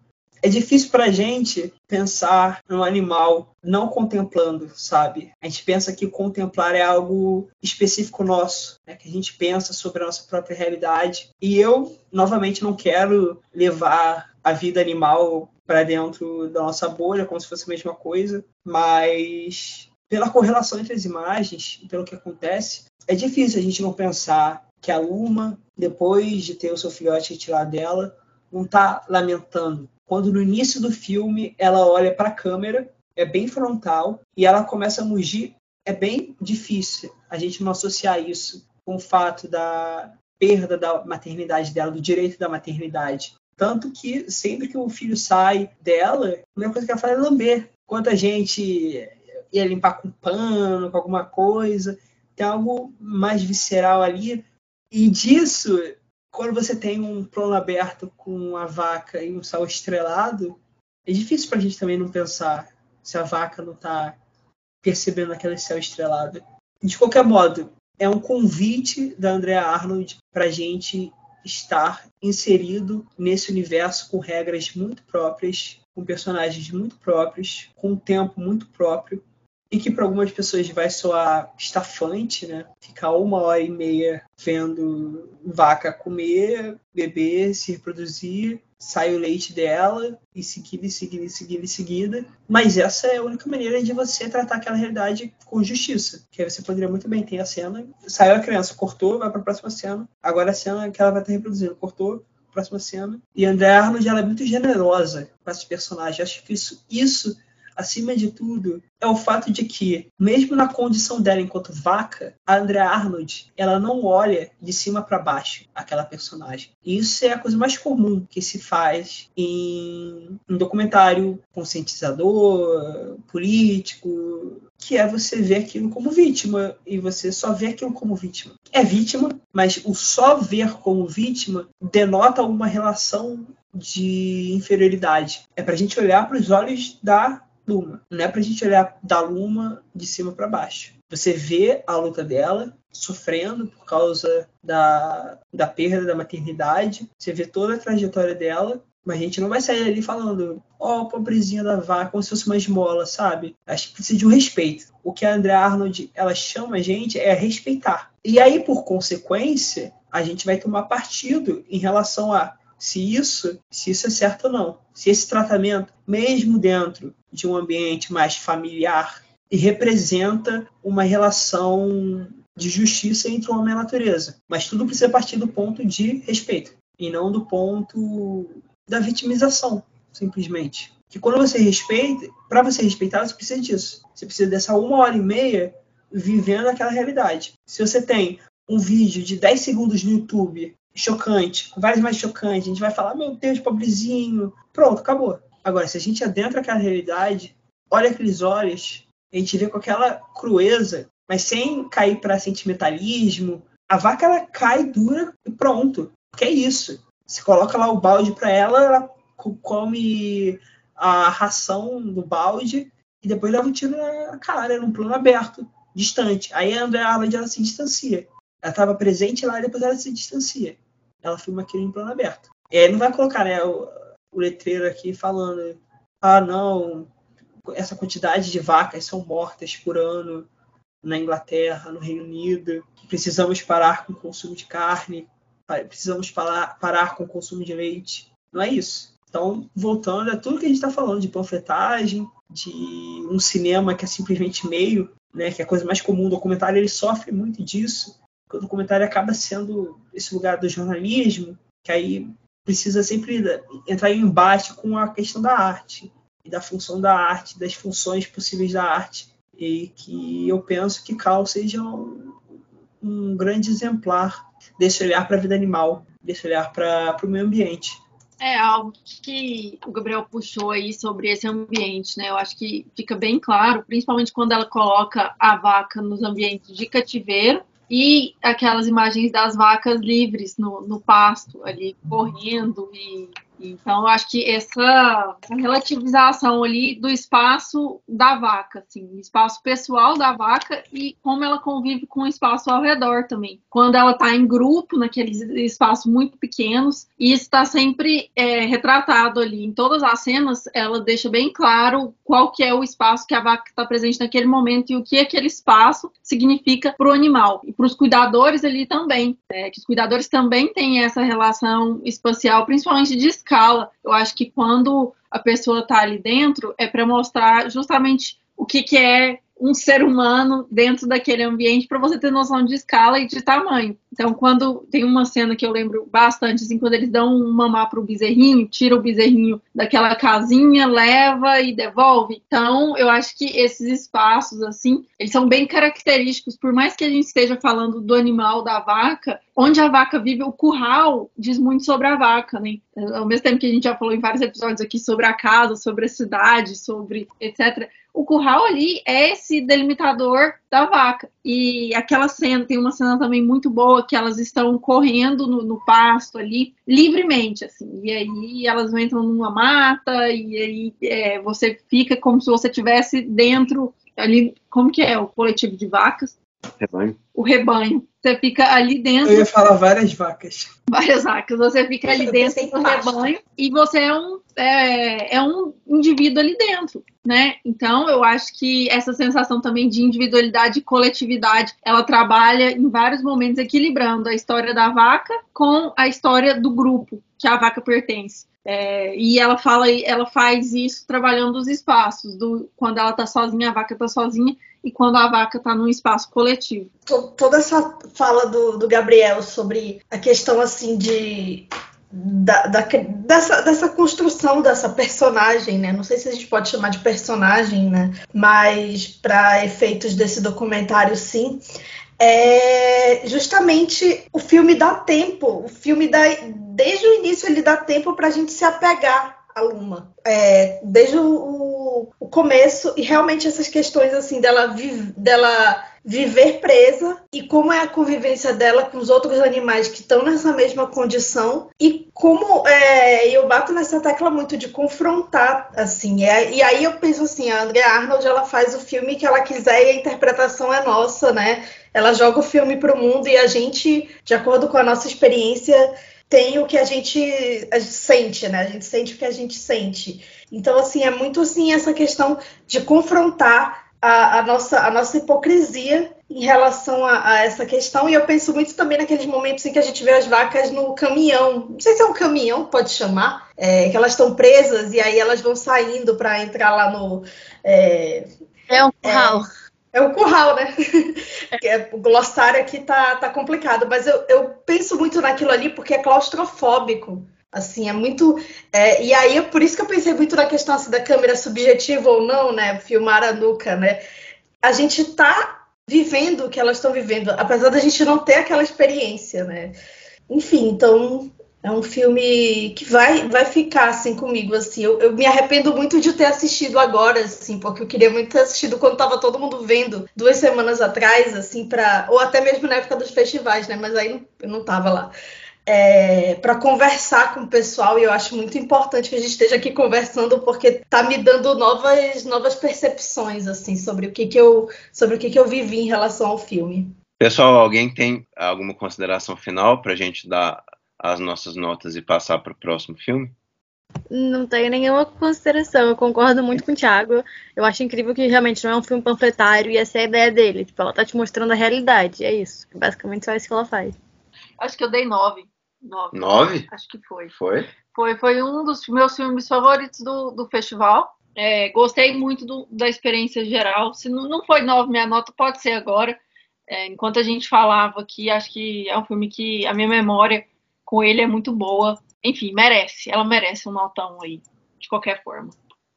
É difícil para a gente pensar num animal não contemplando, sabe? A gente pensa que contemplar é algo específico nosso, né? que a gente pensa sobre a nossa própria realidade. E eu, novamente, não quero levar a vida animal para dentro da nossa bolha, como se fosse a mesma coisa, mas pela correlação entre as imagens e pelo que acontece, é difícil a gente não pensar que a Luma, depois de ter o seu filhote retirado dela, não está lamentando. Quando no início do filme ela olha para a câmera, é bem frontal, e ela começa a mugir, é bem difícil a gente não associar isso com o fato da perda da maternidade dela, do direito da maternidade. Tanto que sempre que o filho sai dela, a primeira coisa que ela faz é lamber. Quanta gente ia limpar com pano, com alguma coisa. Tem algo mais visceral ali. E disso, quando você tem um plano aberto com a vaca e um sal estrelado, é difícil para a gente também não pensar se a vaca não está percebendo aquele céu estrelado. De qualquer modo, é um convite da Andrea Arnold para a gente estar inserido nesse universo com regras muito próprias, com personagens muito próprios, com um tempo muito próprio, e que para algumas pessoas vai soar estafante, né? Ficar uma hora e meia vendo vaca comer, beber, se reproduzir, sai o leite dela e seguida, e seguida, e seguida. Mas essa é a única maneira de você tratar aquela realidade com justiça. Que aí você poderia muito bem ter a cena, saiu a criança, cortou, vai para a próxima cena. Agora a cena que ela vai estar reproduzindo, cortou, próxima cena. E André Arnold ela é muito generosa com esses personagens. Acho que isso, isso acima de tudo, é o fato de que, mesmo na condição dela enquanto vaca, a Andrea Arnold, ela não olha de cima para baixo aquela personagem. E isso é a coisa mais comum que se faz em um documentário conscientizador, político, que é você ver aquilo como vítima e você só vê aquilo como vítima. É vítima, mas o só ver como vítima denota uma relação de inferioridade. É para a gente olhar para os olhos da Luma, não é para a gente olhar da Luma de cima para baixo. Você vê a luta dela sofrendo por causa da, da perda da maternidade, você vê toda a trajetória dela mas a gente não vai sair ali falando, ó, oh, pobrezinha da vaca, como se fosse uma esmola, sabe? Acho que precisa de um respeito. O que a Andrea Arnold ela chama a gente é respeitar. E aí, por consequência, a gente vai tomar partido em relação a se isso, se isso é certo ou não. Se esse tratamento, mesmo dentro de um ambiente mais familiar, e representa uma relação de justiça entre o homem e a natureza. Mas tudo precisa partir do ponto de respeito e não do ponto da vitimização, simplesmente. Que quando você respeita, para você respeitar, você precisa disso. Você precisa dessa uma hora e meia vivendo aquela realidade. Se você tem um vídeo de 10 segundos no YouTube chocante, com várias mais chocantes, a gente vai falar, meu Deus, pobrezinho. Pronto, acabou. Agora, se a gente adentra aquela realidade, olha aqueles olhos, a gente vê com aquela crueza, mas sem cair para sentimentalismo, a vaca ela cai dura e pronto. Que é isso. Você coloca lá o balde para ela, ela come a ração do balde e depois leva um tiro na cara, num plano aberto, distante. Aí a Andrea Arnold ela se distancia. Ela estava presente lá e depois ela se distancia. Ela filma aquilo em plano aberto. E aí não vai colocar né, o, letreiro aqui falando: ah, não, essa quantidade de vacas são mortas por ano na Inglaterra, no Reino Unido, precisamos parar com o consumo de carne precisamos parar, parar com o consumo de leite. Não é isso. Então, voltando a tudo que a gente está falando de panfletagem, de um cinema que é simplesmente meio, né, que é a coisa mais comum, o documentário ele sofre muito disso, o documentário acaba sendo esse lugar do jornalismo, que aí precisa sempre entrar em embate com a questão da arte, e da função da arte, das funções possíveis da arte, e que eu penso que Cal seja um, um grande exemplar desse olhar para a vida animal, desse olhar para o meio ambiente. É algo que o Gabriel puxou aí sobre esse ambiente, né? Eu acho que fica bem claro, principalmente quando ela coloca a vaca nos ambientes de cativeiro e aquelas imagens das vacas livres no, no pasto, ali correndo e então, acho que essa, essa, relativização ali do espaço da vaca, assim, o espaço pessoal da vaca e como ela convive com o espaço ao redor também. Quando ela está em grupo, naqueles espaços muito pequenos, e isso está sempre é, retratado ali. Em todas as cenas, ela deixa bem claro qual que é o espaço que a vaca está presente naquele momento e o que aquele espaço significa para o animal. E para os cuidadores ali também, é, que os cuidadores também têm essa relação espacial, principalmente de escala. Eu acho que quando a pessoa está ali dentro, é para mostrar justamente o que, que é um ser humano dentro daquele ambiente para você ter noção de escala e de tamanho. Então, quando tem uma cena que eu lembro bastante, assim, quando eles dão um mamar pro bezerrinho, tira o bezerrinho daquela casinha, leva e devolve. Então, eu acho que esses espaços, assim, eles são bem característicos, por mais que a gente esteja falando do animal da vaca, onde a vaca vive, o curral diz muito sobre a vaca, né? Ao mesmo tempo que a gente já falou em vários episódios aqui sobre a casa, sobre a cidade, sobre etc o curral ali é esse delimitador da vaca. E aquela cena, tem uma cena também muito boa que elas estão correndo no, no pasto ali, livremente, assim. E aí elas entram numa mata, e aí é, você fica como se você estivesse dentro ali, como que é? O coletivo de vacas. Rebanho. O rebanho. Você fica ali dentro. Eu ia falar várias vacas. Várias vacas. Você fica ali dentro do rebanho e você é um, é, é, um indivíduo ali dentro, né? Então, eu acho que essa sensação também de individualidade e coletividade, ela trabalha em vários momentos equilibrando a história da vaca com a história do grupo que a vaca pertence. É, e ela fala, ela faz isso trabalhando os espaços, do, quando ela tá sozinha, a vaca tá sozinha, e quando a vaca está num espaço coletivo. Toda essa fala do, do Gabriel sobre a questão assim de da, da, dessa, dessa construção dessa personagem, né? Não sei se a gente pode chamar de personagem, né? Mas para efeitos desse documentário, sim. É justamente o filme dá tempo, o filme dá, desde o início ele dá tempo para a gente se apegar a Luma, é, desde o, o, começo e realmente essas questões assim dela, vi, dela viver presa e como é a convivência dela com os outros animais que estão nessa mesma condição e como é, eu bato nessa tecla muito de confrontar assim é, e aí eu penso assim a Andrea Arnold ela faz o filme que ela quiser e a interpretação é nossa né? Ela joga o filme para o mundo e a gente de acordo com a nossa experiência tem o que a gente, a gente sente né? A gente sente o que a gente sente então assim é muito assim essa questão de confrontar a, a, nossa, a nossa hipocrisia em relação a, a, essa questão. E eu penso muito também naqueles momentos em que a gente vê as vacas no caminhão. Não sei se é um caminhão, pode chamar, é, que elas estão presas e aí elas vão saindo para entrar lá no. É, é um curral. É, é um curral, né? É, o glossário aqui tá, tá complicado, mas eu, eu penso muito naquilo ali porque é claustrofóbico. Assim, é muito. É, e aí é por isso que eu pensei muito na questão assim, da câmera subjetiva ou não, né? Filmar a nuca, né? A gente tá vivendo o que elas estão vivendo, apesar da gente não ter aquela experiência, né? Enfim, então é um filme que vai, vai ficar assim comigo, assim. Eu, eu, me arrependo muito de ter assistido agora, assim, porque eu queria muito ter assistido quando tava todo mundo vendo duas semanas atrás, assim, para ou até mesmo na época dos festivais, né? Mas aí eu não tava lá é, para conversar com o pessoal e eu acho muito importante que a gente esteja aqui conversando porque está me dando novas, novas percepções assim sobre o que, que eu sobre o que, que eu vivi em relação ao filme. Pessoal, alguém tem alguma consideração final para a gente dar as nossas notas e passar para o próximo filme? Não tenho nenhuma consideração, eu concordo muito com o Thiago. Eu acho incrível que realmente não é um filme panfletário e essa é a ideia dele. Tipo, ela tá te mostrando a realidade, é isso. Basicamente só isso que ela faz. Acho que eu dei nove. Nove? Nove? Acho que foi. Foi? Foi, foi um dos meus filmes favoritos do, do festival. É, gostei muito do, da experiência geral. Se não, não foi nove, minha nota pode ser agora. É, enquanto a gente falava aqui, acho que é um filme que a minha memória com ele é muito boa. Enfim, merece. Ela merece um notão aí, de qualquer forma.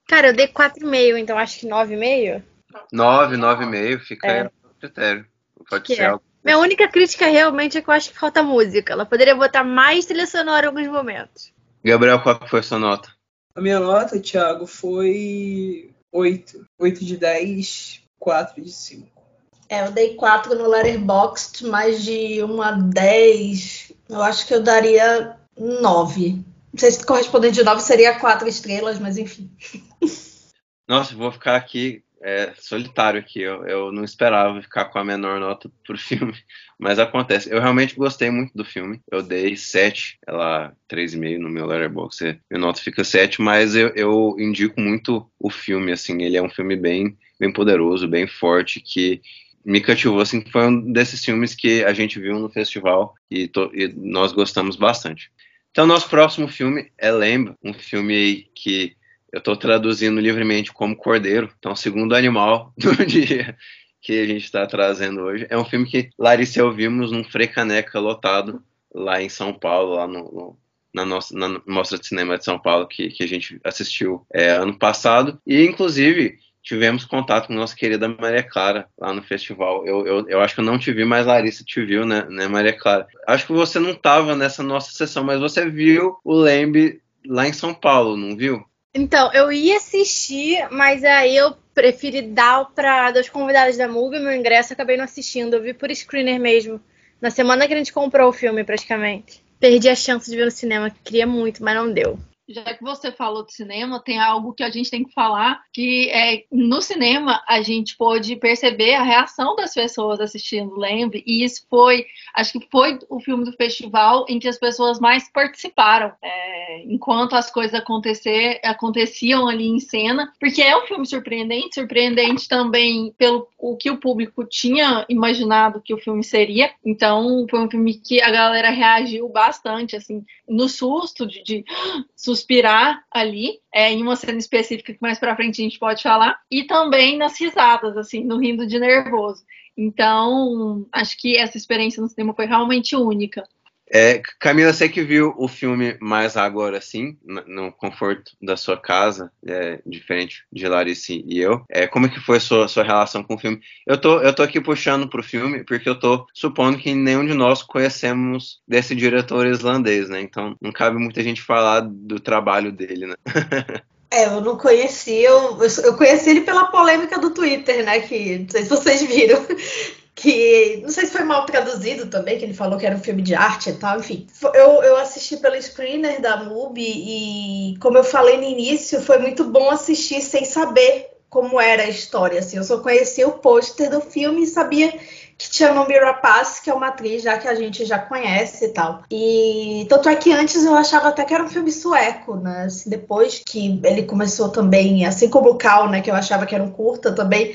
Cara, eu dei 4,5, então acho que 9,5. 9, 9,5, fica é. aí no critério. Pode que ser é. algo minha única crítica realmente é que eu acho que falta música. Ela poderia botar mais trilha sonora em alguns momentos. Gabriel, qual foi a sua nota? A minha nota, Thiago, foi 8. 8 de 10, 4 de 5. É, eu dei 4 no Letterboxd, mais de 1 a 10. Eu acho que eu daria 9. Não sei se correspondente de 9 seria 4 estrelas, mas enfim. Nossa, vou ficar aqui é, solitário aqui. Eu, eu não esperava ficar com a menor nota pro filme, mas acontece. Eu realmente gostei muito do filme. Eu dei 7, ela 3,5 no meu Letterboxd. Minha nota fica 7, mas eu, eu indico muito o filme, assim. Ele é um filme bem, bem poderoso, bem forte, que me cativou, assim, foi um desses filmes que a gente viu no festival e, to, e nós gostamos bastante. Então, nosso próximo filme é Lamb, um filme que eu estou traduzindo livremente como Cordeiro, então segundo animal do dia que a gente está trazendo hoje. É um filme que Larissa e eu vimos num Frecaneca lotado lá em São Paulo, lá no, no na nossa na mostra de cinema de São Paulo que, que a gente assistiu é, ano passado e inclusive tivemos contato com nossa querida Maria Clara lá no festival. Eu, eu, eu acho que eu não te vi, mas Larissa te viu, né, né Maria Clara? Acho que você não estava nessa nossa sessão, mas você viu o Lembe lá em São Paulo, não viu? Então, eu ia assistir, mas aí eu preferi dar para dos convidados da MUBI meu ingresso, acabei não assistindo. Eu vi por screener mesmo. Na semana que a gente comprou o filme, praticamente. Perdi a chance de ver no cinema, que queria muito, mas não deu já que você falou de cinema, tem algo que a gente tem que falar, que é no cinema a gente pôde perceber a reação das pessoas assistindo Lembre, e isso foi, acho que foi o filme do festival em que as pessoas mais participaram, é, enquanto as coisas acontecer, aconteciam ali em cena, porque é um filme surpreendente, surpreendente também pelo o que o público tinha imaginado que o filme seria, então foi um filme que a galera reagiu bastante, assim, no susto de, de suspirar ali, é, em uma cena específica que mais pra frente a gente pode falar, e também nas risadas, assim, no rindo de nervoso. Então, acho que essa experiência no cinema foi realmente única. É, Camila, você que viu o filme mais agora sim, no conforto da sua casa, é, diferente de Larissa e eu, é, como é que foi a sua, sua relação com o filme? Eu tô, eu tô aqui puxando pro filme porque eu tô supondo que nenhum de nós conhecemos desse diretor islandês, né? Então não cabe muita gente falar do trabalho dele, né? É, eu não conheci, eu, eu conheci ele pela polêmica do Twitter, né? Que não sei se vocês viram. Que não sei se foi mal traduzido também, que ele falou que era um filme de arte e tal, enfim. Eu, eu assisti pelo screener da MUBI e, como eu falei no início, foi muito bom assistir sem saber como era a história. Assim. Eu só conhecia o pôster do filme e sabia que tinha Nomi Rapaz, que é uma atriz já que a gente já conhece e tal. E tanto é que antes eu achava até que era um filme sueco, né? Assim, depois que ele começou também, assim como o Cal, né? Que eu achava que era um curta também.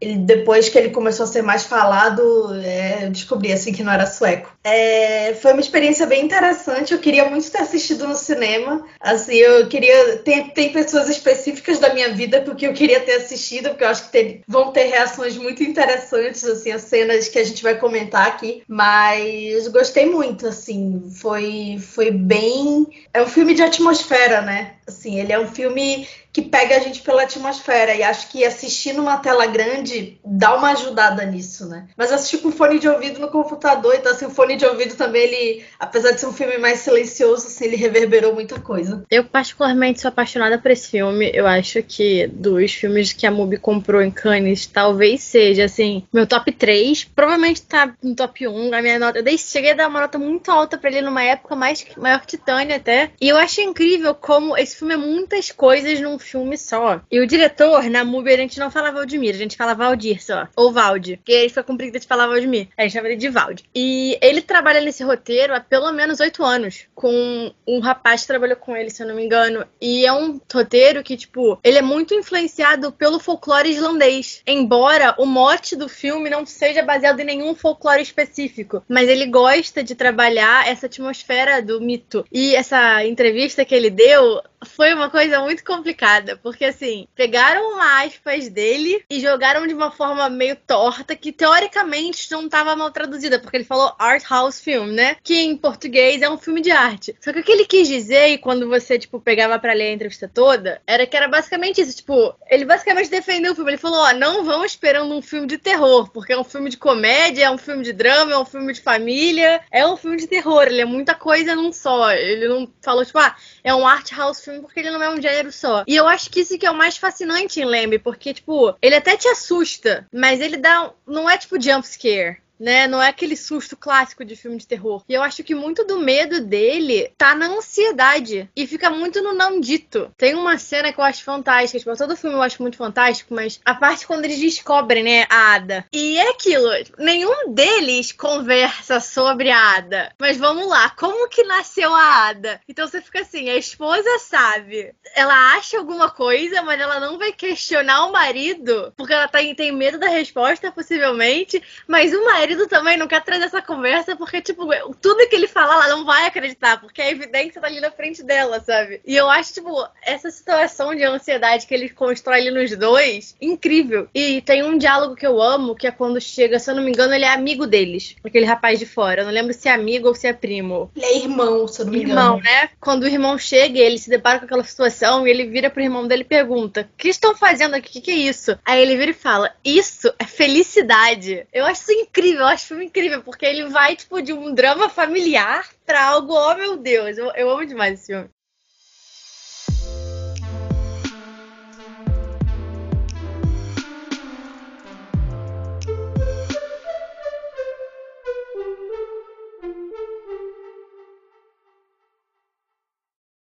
Depois que ele começou a ser mais falado, é, eu descobri assim que não era sueco. É, foi uma experiência bem interessante. Eu queria muito ter assistido no cinema. Assim, eu queria. Tem, tem pessoas específicas da minha vida porque eu queria ter assistido, porque eu acho que tem- vão ter reações muito interessantes, assim, as cenas que a gente vai comentar aqui. Mas gostei muito, assim. Foi, foi bem. É um filme de atmosfera, né? Assim, ele é um filme que pega a gente pela atmosfera e acho que assistir numa tela grande dá uma ajudada nisso, né? Mas eu assisti com fone de ouvido no computador, então assim, o fone de ouvido também, ele, apesar de ser um filme mais silencioso, assim, ele reverberou muita coisa. Eu particularmente sou apaixonada por esse filme. Eu acho que dos filmes que a MUBI comprou em Cannes, talvez seja, assim, meu top 3. Provavelmente tá no top 1. A minha nota. Eu dei- cheguei a dar uma nota muito alta pra ele numa época mais maior que Titânia até. E eu acho incrível como esse filme é muitas coisas num filme só. E o diretor, na MUBI, a gente não fala Valdemir, a gente fala Valdir só. Ou Valde. Porque ele fica com preguiça de falar Valdemir. A gente chama ele de Valde. E ele trabalha nesse roteiro há pelo menos oito anos. Com um rapaz que trabalhou com ele, se eu não me engano. E é um roteiro que, tipo, ele é muito influenciado pelo folclore islandês. Embora o mote do filme não seja baseado em nenhum folclore específico. Mas ele gosta de trabalhar essa atmosfera do mito. E essa entrevista que ele deu foi uma coisa muito complicada, porque assim, pegaram uma aspas dele e jogaram de uma forma meio torta que teoricamente não estava mal traduzida, porque ele falou art house film, né? Que em português é um filme de arte. Só que o que ele quis dizer, e quando você, tipo, pegava pra ler a entrevista toda, era que era basicamente isso, tipo, ele basicamente defendeu o filme. Ele falou, ó, não vão esperando um filme de terror, porque é um filme de comédia, é um filme de drama, é um filme de família, é um filme de terror, ele é muita coisa num só. Ele não falou, tipo, ah, é um art house porque ele não é um gênero só. E eu acho que isso que é o mais fascinante em Lembre, porque, tipo, ele até te assusta, mas ele dá. Não é tipo jump scare. Né? Não é aquele susto clássico de filme de terror. E eu acho que muito do medo dele tá na ansiedade. E fica muito no não dito. Tem uma cena que eu acho fantástica. Tipo, todo filme eu acho muito fantástico, mas a parte quando eles descobrem, né, a Ada. E é aquilo. Nenhum deles conversa sobre a Ada. Mas vamos lá, como que nasceu a Ada? Então você fica assim, a esposa sabe. Ela acha alguma coisa, mas ela não vai questionar o marido, porque ela tem, tem medo da resposta, possivelmente. Mas o marido também não quer trazer essa conversa, porque, tipo, tudo que ele fala, ela não vai acreditar, porque a evidência tá ali na frente dela, sabe? E eu acho, tipo, essa situação de ansiedade que ele constrói ali nos dois, incrível. E tem um diálogo que eu amo, que é quando chega, se eu não me engano, ele é amigo deles, aquele rapaz de fora. Eu não lembro se é amigo ou se é primo. Ele é irmão, se eu não me engano. Irmão, né? Quando o irmão chega e ele se depara com aquela situação e ele vira pro irmão dele e pergunta: O que estão fazendo aqui? O que, que é isso? Aí ele vira e fala: Isso é felicidade. Eu acho isso incrível, eu acho filme incrível, porque ele vai, tipo, de um drama familiar pra algo, oh meu Deus, eu, eu amo demais esse filme.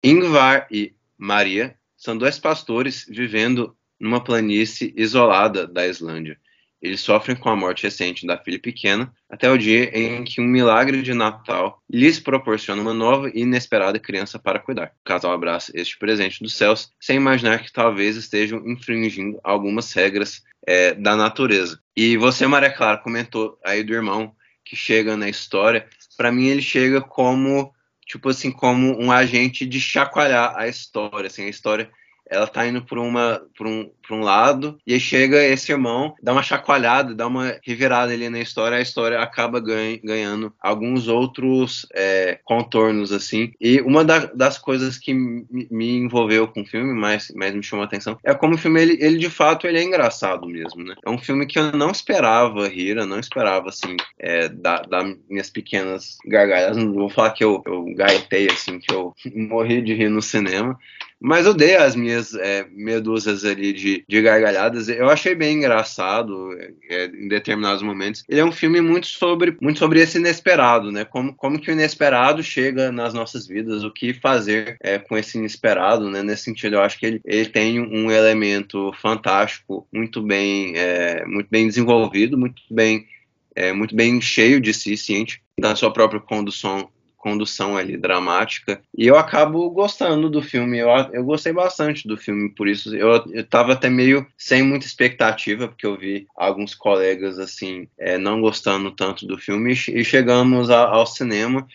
Ingvar e Maria são dois pastores vivendo numa planície isolada da Islândia. Eles sofrem com a morte recente da filha pequena até o dia em que um milagre de Natal lhes proporciona uma nova e inesperada criança para cuidar. O casal abraça este presente dos céus sem imaginar que talvez estejam infringindo algumas regras é, da natureza. E você, Maria Clara, comentou aí do irmão que chega na história. Para mim, ele chega como tipo assim, como um agente de chacoalhar a história. Assim, a história ela tá indo por, uma, por, um, por um lado, e aí chega esse irmão, dá uma chacoalhada, dá uma revirada ali na história, a história acaba ganha, ganhando alguns outros é, contornos, assim. E uma da, das coisas que me, envolveu com o filme, mais, mais me chamou a atenção, é como o filme, ele, ele de fato, ele é engraçado mesmo, né? É um filme que eu não esperava rir, eu não esperava, assim, é, dar, dar minhas pequenas gargalhadas. Não vou falar que eu, eu gaitei, assim, que eu morri de rir no cinema. Mas eu dei as minhas é, medusas ali de, de gargalhadas. Eu achei bem engraçado é, em determinados momentos. Ele é um filme muito sobre, muito sobre esse inesperado, né? Como, como que o inesperado chega nas nossas vidas, o que fazer é, com esse inesperado, né? Nesse sentido, eu acho que ele, ele tem um elemento fantástico, muito bem, é, muito bem desenvolvido, muito bem, é, muito bem cheio de si, ciente da sua própria condução condução ali dramática. E eu acabo gostando do filme. Eu, eu gostei bastante do filme, por isso eu, eu tava até meio sem muita expectativa, porque eu vi alguns colegas assim é, não gostando tanto do filme e chegamos a, ao cinema.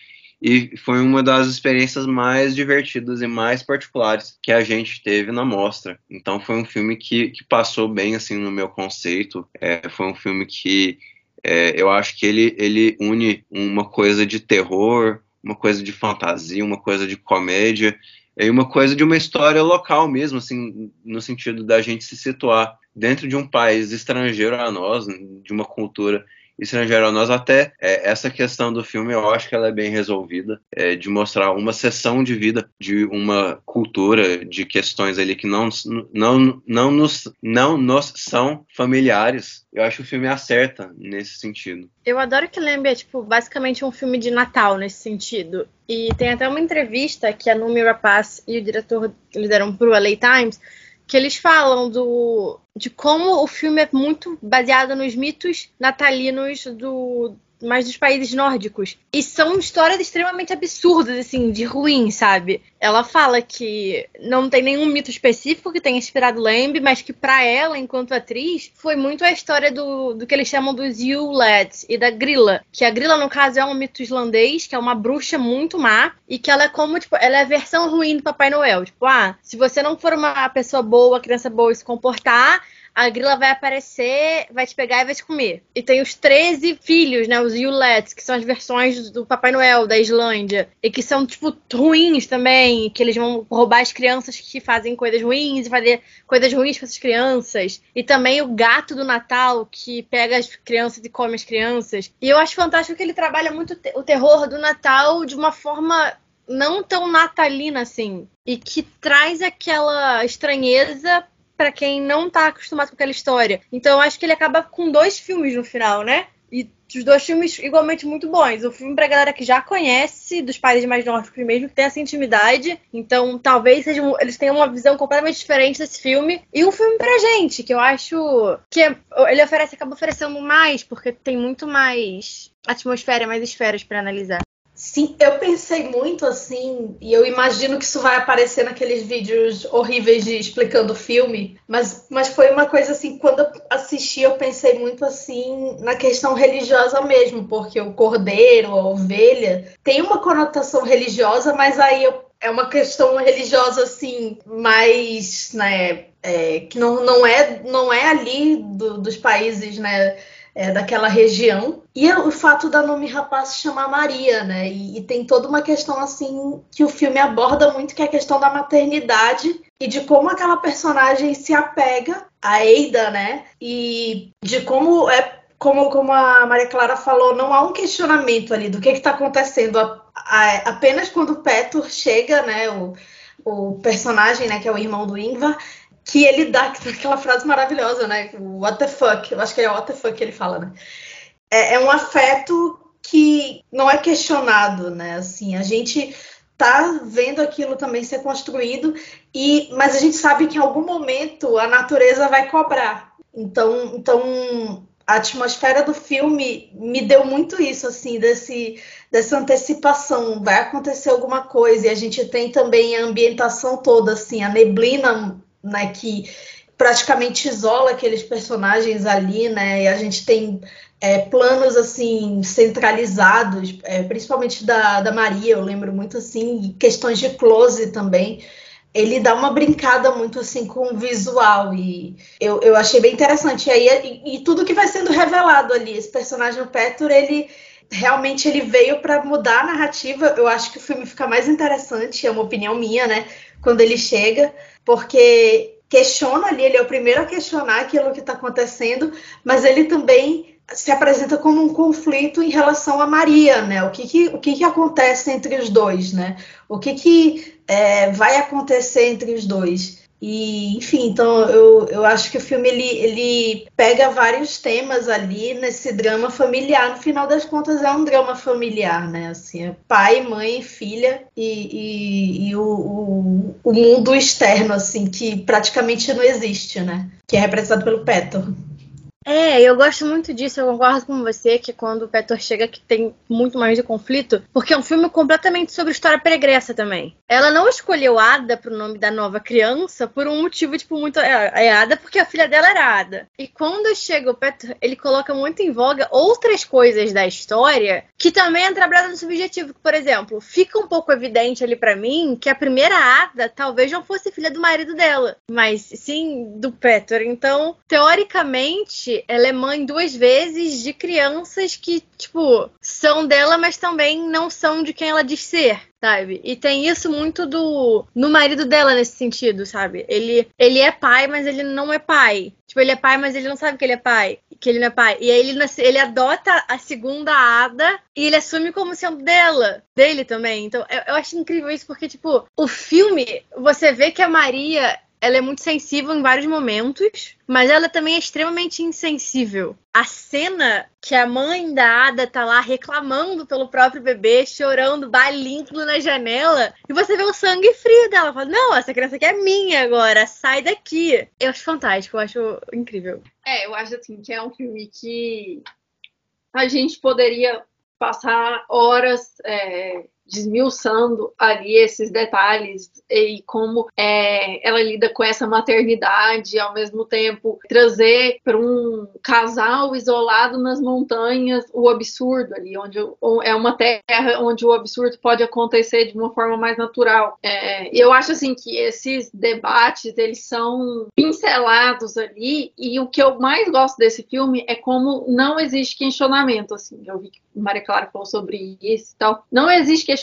E foi uma das experiências mais divertidas e mais particulares que a gente teve na mostra. Então foi um filme que, que passou bem assim no meu conceito. É, foi um filme que é, eu acho que ele, ele une uma coisa de terror, uma coisa de fantasia, uma coisa de comédia, e uma coisa de uma história local mesmo, assim, no sentido da gente se situar dentro de um país estrangeiro a nós, de uma cultura estrangeira a nós, até é, essa questão do filme eu acho que ela é bem resolvida, é, de mostrar uma sessão de vida de uma cultura, de questões ali que não, não, não, nos, não nos são familiares. Eu acho que o filme acerta nesse sentido. Eu adoro que lembre, é, tipo, basicamente um filme de Natal nesse sentido. E tem até uma entrevista que a Numi Rapaz e o diretor eles deram pro LA Times, que eles falam do de como o filme é muito baseado nos mitos natalinos do mais dos países nórdicos. E são histórias extremamente absurdas, assim, de ruim, sabe? Ela fala que não tem nenhum mito específico que tenha inspirado Lamb, mas que para ela, enquanto atriz, foi muito a história do, do que eles chamam dos Yule-lads e da Grilla. Que a Grilla, no caso, é um mito islandês, que é uma bruxa muito má, e que ela é como, tipo, ela é a versão ruim do Papai Noel. Tipo, ah, se você não for uma pessoa boa, criança boa e se comportar, a grila vai aparecer, vai te pegar e vai te comer. E tem os 13 filhos, né? Os Yulets, que são as versões do Papai Noel da Islândia. E que são, tipo, ruins também. Que eles vão roubar as crianças que fazem coisas ruins e fazer coisas ruins para essas crianças. E também o gato do Natal, que pega as crianças e come as crianças. E eu acho fantástico que ele trabalha muito o terror do Natal de uma forma não tão natalina assim. E que traz aquela estranheza para quem não tá acostumado com aquela história. Então eu acho que ele acaba com dois filmes no final, né? E os dois filmes igualmente muito bons. O filme pra galera que já conhece dos países mais nórdicos mesmo, que tem essa intimidade. Então, talvez sejam, eles tenham uma visão completamente diferente desse filme. E um filme pra gente, que eu acho que ele oferece, acaba oferecendo mais, porque tem muito mais atmosfera, mais esferas para analisar. Sim, eu pensei muito assim, e eu imagino que isso vai aparecer naqueles vídeos horríveis de explicando o filme, mas, mas foi uma coisa assim, quando eu assisti, eu pensei muito assim na questão religiosa mesmo, porque o cordeiro, a ovelha, tem uma conotação religiosa, mas aí eu, é uma questão religiosa assim, mais, né, é, que não, não, é, não é ali do, dos países, né? É, daquela região. E o fato da nome rapaz se chamar Maria, né? E, e, tem toda uma questão assim que o filme aborda muito, que é a questão da maternidade e de como aquela personagem se apega a Eida, né? E de como é como, como a Maria Clara falou, não há um questionamento ali do que está acontecendo. A, a, apenas quando o Petor chega, né? O, o personagem, né, que é o irmão do Ingvar, que ele dá aquela frase maravilhosa, né? What the fuck? Eu acho que é what the fuck que ele fala, né? É, é um afeto que não é questionado, né? Assim, a gente tá vendo aquilo também ser construído e mas a gente sabe que em algum momento a natureza vai cobrar. Então, então a atmosfera do filme me deu muito isso assim, desse dessa antecipação, vai acontecer alguma coisa e a gente tem também a ambientação toda assim, a neblina né, que praticamente isola aqueles personagens ali, né? E a gente tem é, planos assim centralizados, é, principalmente da, da Maria, eu lembro muito assim, questões de close também. ele dá uma brincada muito assim com o visual e eu, eu achei bem interessante. E, aí, e, e tudo que vai sendo revelado ali, esse personagem, o ele realmente ele veio para mudar a narrativa. Eu acho que o filme fica mais interessante, é uma opinião minha, né? Quando ele chega, porque questiona ali, ele é o primeiro a questionar aquilo que está acontecendo, mas ele também se apresenta como um conflito em relação a Maria, né? O que, que o que, que acontece entre os dois, né? O que, que é, vai acontecer entre os dois? E, enfim, então eu, eu acho que o filme ele, ele pega vários temas ali nesse drama familiar. No final das contas, é um drama familiar, né? Assim, é pai, mãe, filha e, e, e o, o, o, mundo externo, assim, que praticamente não existe, né? Que é representado pelo Petor. É, eu gosto muito disso, eu concordo com você que quando o Petor chega que tem muito mais de conflito, porque é um filme completamente sobre história pregressa também. Ela não escolheu Ada pro nome da nova criança por um motivo, tipo, muito. É, é Ada porque a filha dela era Ada. E quando chega o Petor, ele coloca muito em voga outras coisas da história que também é trabalhada no subjetivo. Por exemplo, fica um pouco evidente ali para mim que a primeira Ada talvez não fosse filha do marido dela, mas sim do Petor. Então, teoricamente, ela é mãe duas vezes de crianças que, tipo, são dela, mas também não são de quem ela diz ser sabe? E tem isso muito do no marido dela nesse sentido, sabe? Ele ele é pai, mas ele não é pai. Tipo, ele é pai, mas ele não sabe que ele é pai, que ele não é pai. E aí ele ele adota a segunda Ada e ele assume como sendo dela, dele também. Então, eu, eu acho incrível isso porque tipo, o filme, você vê que a Maria ela é muito sensível em vários momentos, mas ela também é extremamente insensível. A cena que a mãe da Ada tá lá reclamando pelo próprio bebê, chorando, balindo na janela, e você vê o sangue frio dela. Fala, não, essa criança aqui é minha agora, sai daqui. Eu acho fantástico, eu acho incrível. É, eu acho assim que é um filme que a gente poderia passar horas é, desmiuçando ali esses detalhes e como é, ela lida com essa maternidade, ao mesmo tempo trazer para um casal isolado nas montanhas o absurdo ali, onde é uma terra onde o absurdo pode acontecer de uma forma mais natural. É, eu acho assim que esses debates eles são pincelados ali e o que eu mais gosto desse filme é como não existe questionamento assim. Eu vi que Maria Clara falou sobre isso e tal. Não existe questionamento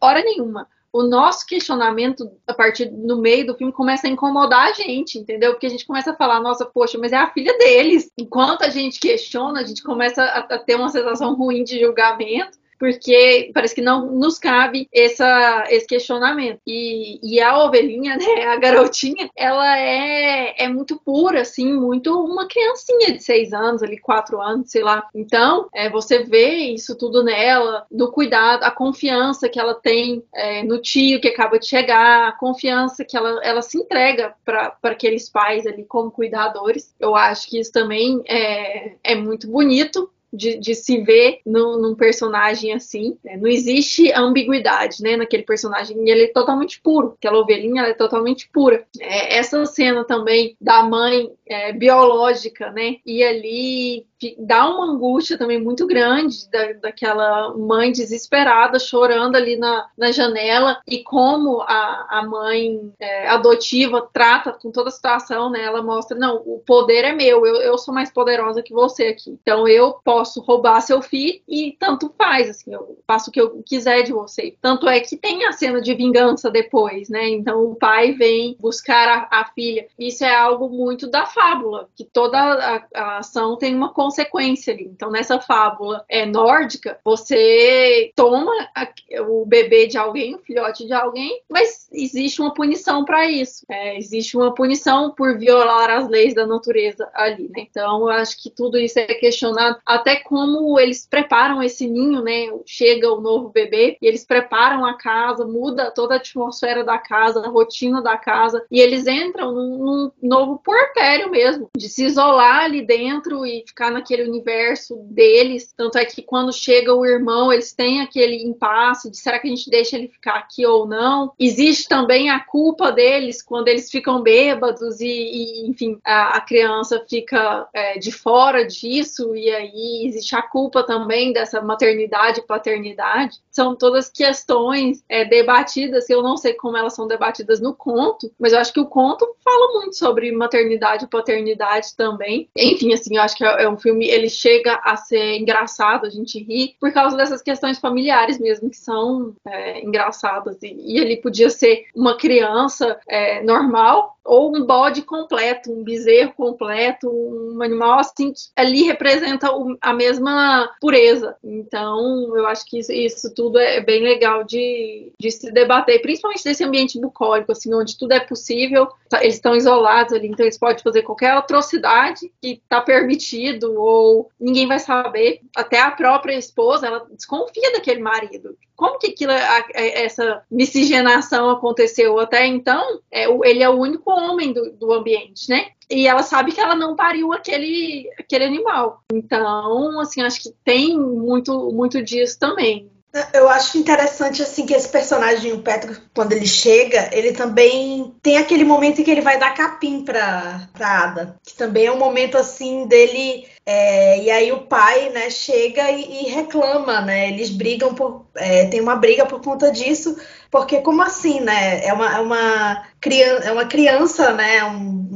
hora nenhuma. O nosso questionamento, a partir no meio do filme, começa a incomodar a gente, entendeu? Porque a gente começa a falar, nossa, poxa, mas é a filha deles. Enquanto a gente questiona, a gente começa a, a ter uma sensação ruim de julgamento porque parece que não nos cabe essa, esse questionamento. E, e a ovelhinha, né, a garotinha, ela é, é muito pura, assim, muito uma criancinha de seis anos, ali, quatro anos, sei lá. Então, é, você vê isso tudo nela, no cuidado, a confiança que ela tem é, no tio que acaba de chegar, a confiança que ela, ela se entrega para aqueles pais ali como cuidadores. Eu acho que isso também é, é muito bonito de, de se ver num personagem assim. Né? Não existe ambiguidade, né, naquele personagem. E ele é totalmente puro. Aquela ovelhinha é totalmente pura. É, essa cena também da mãe é, biológica, né, e ali dá uma angústia também muito grande da, daquela mãe desesperada chorando ali na, na janela e como a, a mãe é, adotiva trata com toda a situação, né? Ela mostra, não, o poder é meu, eu, eu sou mais poderosa que você aqui. Então eu posso roubar seu filho e tanto faz, assim, eu faço o que eu quiser de você. Tanto é que tem a cena de vingança depois, né? Então o pai vem buscar a, a filha. Isso é algo muito da fábula, que toda a, a ação tem uma consequência ali. Então, nessa fábula é, nórdica, você toma a, o bebê de alguém, o filhote de alguém, mas existe uma punição para isso. É, existe uma punição por violar as leis da natureza ali, né? Então, eu acho que tudo isso é questionado, até como eles preparam esse ninho, né? Chega o novo bebê e eles preparam a casa, muda toda a atmosfera da casa, a rotina da casa, e eles entram num, num novo porpério mesmo, de se isolar ali dentro e ficar naquele universo deles. Tanto é que quando chega o irmão, eles têm aquele impasse de será que a gente deixa ele ficar aqui ou não. Existe também a culpa deles quando eles ficam bêbados e, e enfim, a, a, criança fica é, de fora disso e aí existe a culpa também dessa maternidade e paternidade. São todas questões é, debatidas, eu não sei como elas são debatidas no conto, mas eu acho que o conto fala muito sobre maternidade e paternidade também. Enfim, assim, eu acho que é, é um filme, ele chega a ser engraçado, a gente ri, por causa dessas questões familiares mesmo, que são é, engraçadas. E, e, ele podia ser uma criança é, normal, ou um bode completo, um bezerro completo, um animal assim que ali representa a mesma pureza. Então, eu acho que isso, isso tudo é bem legal de, de, se debater, principalmente nesse ambiente bucólico, assim, onde tudo é possível. Tá, eles estão isolados ali, então eles podem fazer qualquer atrocidade que está permitido, ou ninguém vai saber. Até a própria esposa, ela desconfia daquele marido. Como que aquilo, essa miscigenação aconteceu até então? É, ele é o único homem do, do ambiente, né? E ela sabe que ela não pariu aquele, aquele animal. Então, assim, acho que tem muito, muito disso também. Eu acho interessante assim que esse personagem, o Petro, quando ele chega, ele também tem aquele momento em que ele vai dar capim pra, pra Ada. Que também é um momento assim dele. É, e aí o pai, né, chega e, e reclama, né? Eles brigam por. É, tem uma briga por conta disso. Porque como assim, né? É uma, é uma, criança, é uma criança, né? Um,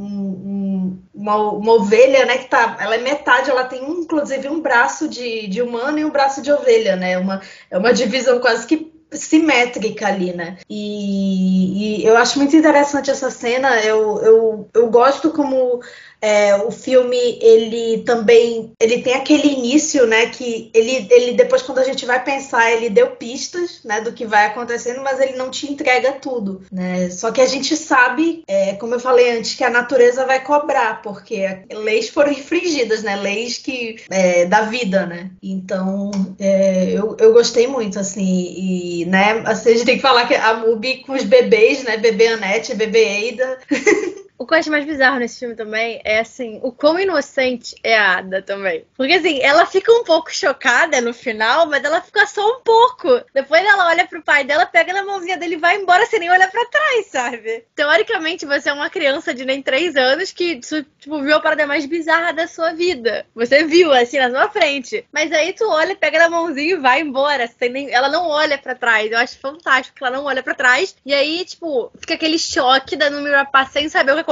uma, uma ovelha, né? Que tá. Ela é metade, ela tem inclusive um braço de, de humano e um braço de ovelha, né? Uma, é uma divisão quase que simétrica ali, né? E, e, eu acho muito interessante essa cena. Eu, eu, eu gosto como é, o filme ele também ele tem aquele início, né? Que ele, ele depois quando a gente vai pensar ele deu pistas, né? Do que vai acontecendo, mas ele não te entrega tudo, né? Só que a gente sabe, é, como eu falei antes, que a natureza vai cobrar porque leis foram infringidas, né? Leis que é, da vida, né? Então é, eu, eu gostei muito assim e né? Assim, a gente tem que falar que a Mubi com os bebês, né? Bebê Anete, bebê Eida O que eu acho mais bizarro nesse filme também é assim, o quão inocente é a Ada também. Porque assim, ela fica um pouco chocada no final, mas ela fica só um pouco. Depois ela olha pro pai dela, pega na mãozinha dele e vai embora sem nem olhar pra trás, sabe? Teoricamente, você é uma criança de nem três anos que tipo, viu a parada mais bizarra da sua vida. Você viu, assim, na sua frente. Mas aí tu olha, pega na mãozinha e vai embora. Sem nem... Ela não olha pra trás. Eu acho fantástico que ela não olha pra trás. E aí, tipo, fica aquele choque da número passa sem saber o que aconteceu.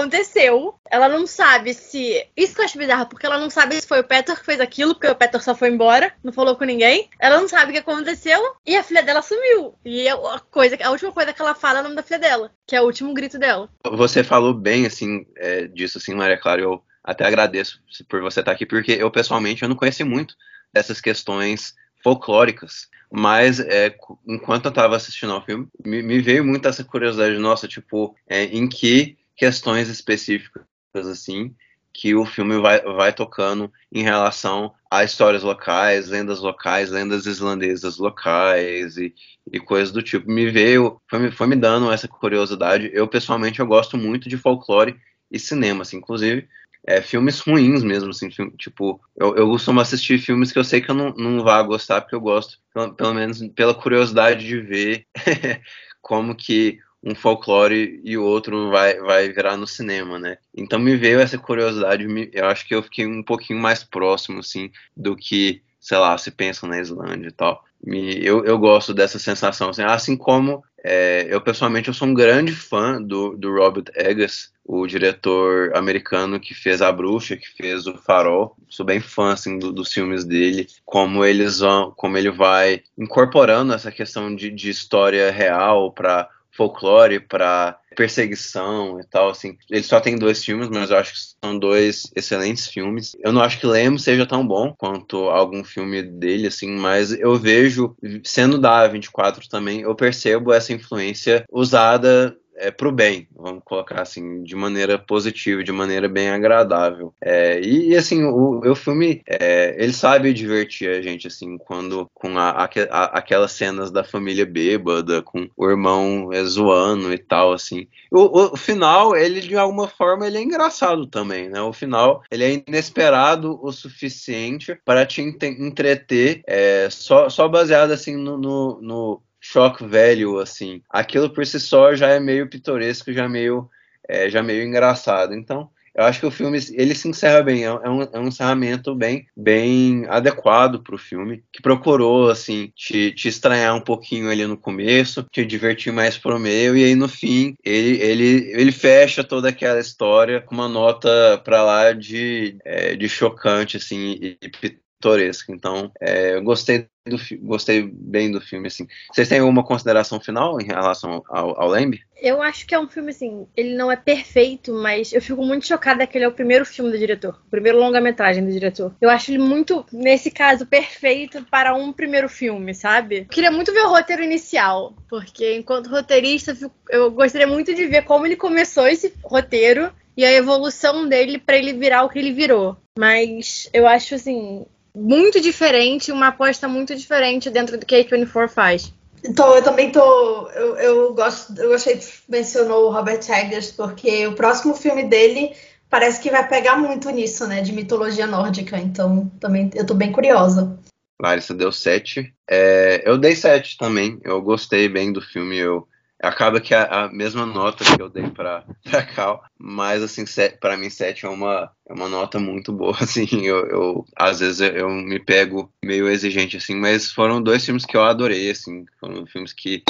Ela não sabe se. Isso que eu acho bizarro, porque ela não sabe se foi o Peter que fez aquilo, porque o Peter só foi embora, não falou com ninguém. Ela não sabe o que aconteceu e a filha dela sumiu. E a, coisa, a última coisa que ela fala é o nome da filha dela, que é o último grito dela. Você falou bem, assim, é, disso, assim, Maria Clara. Eu até agradeço por você estar aqui, porque eu, pessoalmente, eu não conheci muito dessas questões folclóricas. Mas é, enquanto eu estava assistindo ao filme, me, me, veio muito essa curiosidade, nossa, tipo, é, em que questões específicas assim que o filme vai, vai tocando em relação a histórias locais, lendas locais, lendas islandesas locais e, e coisas do tipo. Me veio, foi me, foi me dando essa curiosidade. Eu, pessoalmente, eu gosto muito de folclore e cinema, assim, inclusive é, filmes ruins mesmo, assim, filme, tipo, eu, eu costumo assistir filmes que eu sei que eu não, não vá gostar, porque eu gosto, pelo, pelo menos pela curiosidade de ver como que um folclore e o outro vai, vai virar no cinema, né? Então me veio essa curiosidade, eu acho que eu fiquei um pouquinho mais próximo, assim, do que, sei lá, se pensa na Islândia e tal. Me, eu, eu gosto dessa sensação, assim, assim como é, eu pessoalmente eu sou um grande fã do, do Robert Eggers, o diretor americano que fez A Bruxa, que fez O Farol. Sou bem fã assim, do, dos filmes dele, como eles vão, como ele vai incorporando essa questão de, de história real para folclore, para perseguição e tal, assim. Ele só tem dois filmes, mas eu acho que são dois excelentes filmes. Eu não acho que Lemos seja tão bom quanto algum filme dele, assim, mas eu vejo, sendo da A24 também, eu percebo essa influência usada é, pro bem, vamos colocar assim, de maneira positiva, de maneira bem agradável. É, e, assim, o, o filme, é, ele sabe divertir a gente, assim, quando com a, a, aquelas cenas da família bêbada, com o irmão é, zoando e tal, assim. O, o, final, ele de alguma forma, ele é engraçado também, né? O final, ele é inesperado o suficiente para te entreter, é, só, só baseado, assim, no, no, no shock velho, assim. Aquilo por si só já é meio pitoresco, já meio, é, já meio engraçado. Então, eu acho que o filme ele se encerra bem, é um, é um encerramento bem, bem adequado pro filme, que procurou, assim, te, te estranhar um pouquinho ali no começo, te divertir mais pro meio, e aí no fim ele, ele, ele fecha toda aquela história com uma nota pra lá de, é, de chocante, assim, e, e pitoresca. Então, é, eu gostei do gostei bem do filme, assim. Vocês têm alguma consideração final em relação ao, ao Lamb? Eu acho que é um filme, assim, ele não é perfeito, mas eu fico muito chocada que ele é o primeiro filme do diretor, o primeiro longa-metragem do diretor. Eu acho ele muito, nesse caso, perfeito para um primeiro filme, sabe? Eu queria muito ver o roteiro inicial, porque enquanto roteirista, eu gostaria muito de ver como ele começou esse roteiro e a evolução dele para ele virar o que ele virou. Mas eu acho, assim, muito diferente, uma aposta muito diferente dentro do que a 24 faz. Então, eu também tô. Eu, eu gosto. Eu achei que mencionou o Robert Eggers, porque o próximo filme dele parece que vai pegar muito nisso, né? De mitologia nórdica. Então, também eu tô bem curiosa. Larissa deu 7. É, eu dei 7 também. Eu gostei bem do filme. Eu acaba que a, a, mesma nota que eu dei para Cal, mas assim, para mim 7 é uma, é uma nota muito boa, assim, eu, eu às vezes eu, eu, me pego meio exigente, assim, mas foram dois filmes que eu adorei, assim, foram filmes que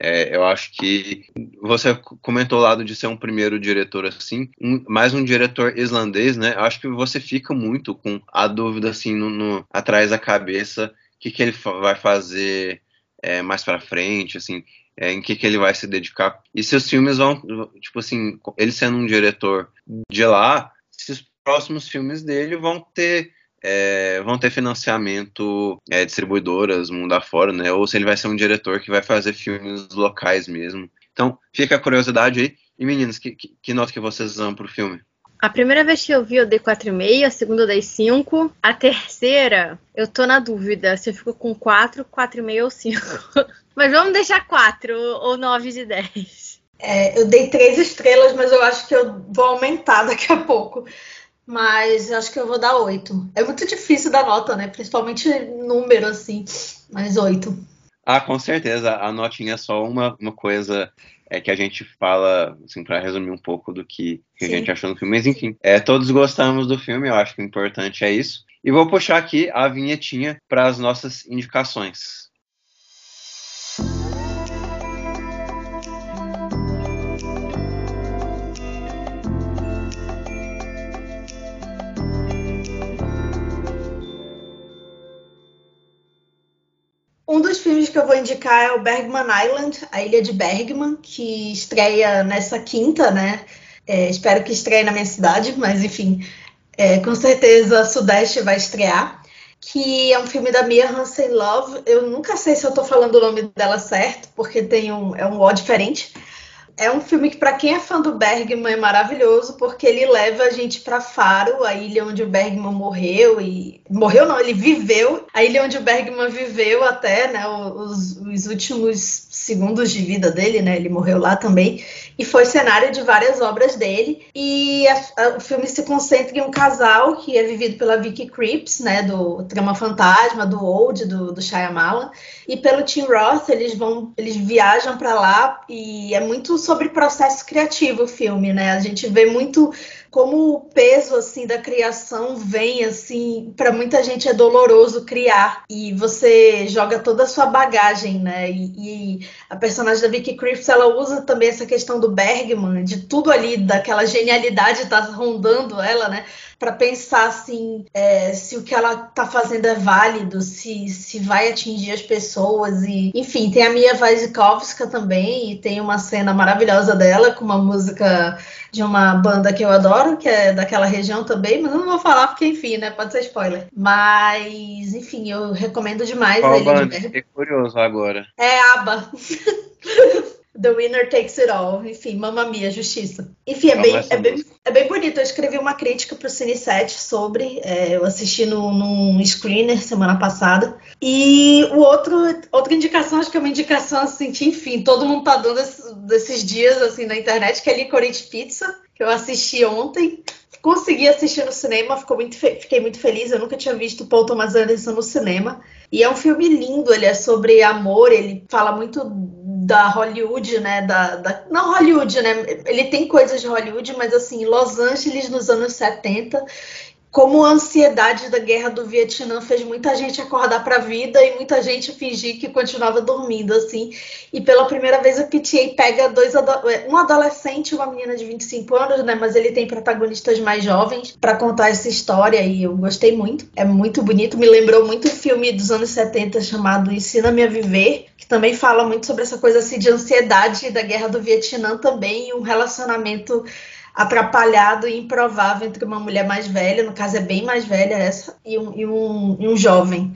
é, eu acho que você comentou o lado de ser um primeiro diretor assim, um, mais um diretor islandês, né? Eu acho que você fica muito com a dúvida assim no, no atrás da cabeça, o que, que ele vai fazer é, mais para frente, assim é, em que, que ele vai se dedicar. E se os filmes vão, tipo assim, ele sendo um diretor de lá, se os próximos filmes dele vão ter é, vão ter financiamento é, distribuidoras mundo afora, né? Ou se ele vai ser um diretor que vai fazer filmes locais mesmo. Então, fica a curiosidade aí. E meninas, que, que, que nota que vocês dão pro filme? A primeira vez que eu vi eu dei 4,5, a segunda eu dei 5. A terceira, eu tô na dúvida se eu fico com 4, 4,5 ou 5. Mas vamos deixar 4 ou 9 de 10. É, eu dei 3 estrelas, mas eu acho que eu vou aumentar daqui a pouco. Mas acho que eu vou dar 8. É muito difícil dar nota, né? Principalmente número, assim. Mas 8. Ah, com certeza. A notinha é só uma, uma coisa é que a gente fala, assim, para resumir um pouco do que, que a gente achou no filme. Mas enfim, é, todos gostamos do filme, eu acho que o importante é isso. E vou puxar aqui a vinhetinha para as nossas indicações. Filmes que eu vou indicar é o Bergman Island, a Ilha de Bergman, que estreia nessa quinta, né? É, espero que estreie na minha cidade, mas enfim, é, com certeza Sudeste vai estrear. Que é um filme da Mia Hansen Love. Eu nunca sei se eu tô falando o nome dela certo, porque tem um, é um O diferente é um filme que, para quem é fã do Bergman, é maravilhoso, porque ele leva a gente para Faro, a ilha onde o Bergman morreu e morreu não, ele viveu, a ilha onde o Bergman viveu até, né, os, os últimos segundos de vida dele, né? Ele morreu lá também e foi cenário de várias obras dele. E a, a, o filme se concentra em um casal que é vivido pela Vicky Creeps, né? Do Trama Fantasma, do Old, do, do Shyamalan, e pelo Tim Roth. Eles vão, eles viajam para lá e é muito sobre processo criativo o filme, né? A gente vê muito como o peso assim da criação vem assim para muita gente é doloroso criar. E você joga toda a sua bagagem né? E, e, a personagem da Vicky Krieps ela usa também essa questão do Bergman de tudo ali daquela genialidade tá rondando ela né para pensar assim é, se o que ela tá fazendo é válido, se, se vai atingir as pessoas e enfim tem a Mia Wasikowska também e tem uma cena maravilhosa dela com uma música de uma banda que eu adoro, que é daquela região também, mas eu não vou falar porque, enfim, né? Pode ser spoiler. Mas, enfim, eu recomendo demais. Qual banda? Fiquei curioso agora. É ABBA. The Winner Takes It All. Enfim, Mamma Mia, Justiça. Enfim, é bem, é, bem, é bem bonito. Eu escrevi uma crítica pro Cine 7 sobre. É, eu assisti no, num screener semana passada. E o outro, outra indicação, acho que é uma indicação assim, que, enfim, todo mundo tá dando esses, desses dias assim na internet, que é Licorice Pizza, que eu assisti ontem. Consegui assistir no cinema, muito fiquei muito feliz. Eu nunca tinha visto Paul Thomas Anderson no cinema. E é um filme lindo, ele é sobre amor, ele fala muito da Hollywood, né? Da, da, não Hollywood, né? Ele tem coisas de Hollywood, mas assim, Los Angeles nos anos 70 como a ansiedade da guerra do Vietnã fez muita gente acordar para a vida e muita gente fingir que continuava dormindo, assim. E pela primeira vez o PTA pega dois um adolescente e uma menina de 25 anos, né? Mas ele tem protagonistas mais jovens para contar essa história e eu gostei muito. É muito bonito, me lembrou muito o filme dos anos 70 chamado Ensina-me a Viver, que também fala muito sobre essa coisa assim de ansiedade da guerra do Vietnã também e um relacionamento atrapalhado e improvável entre uma mulher mais velha, no caso é bem mais velha essa, e um, e um, e um jovem.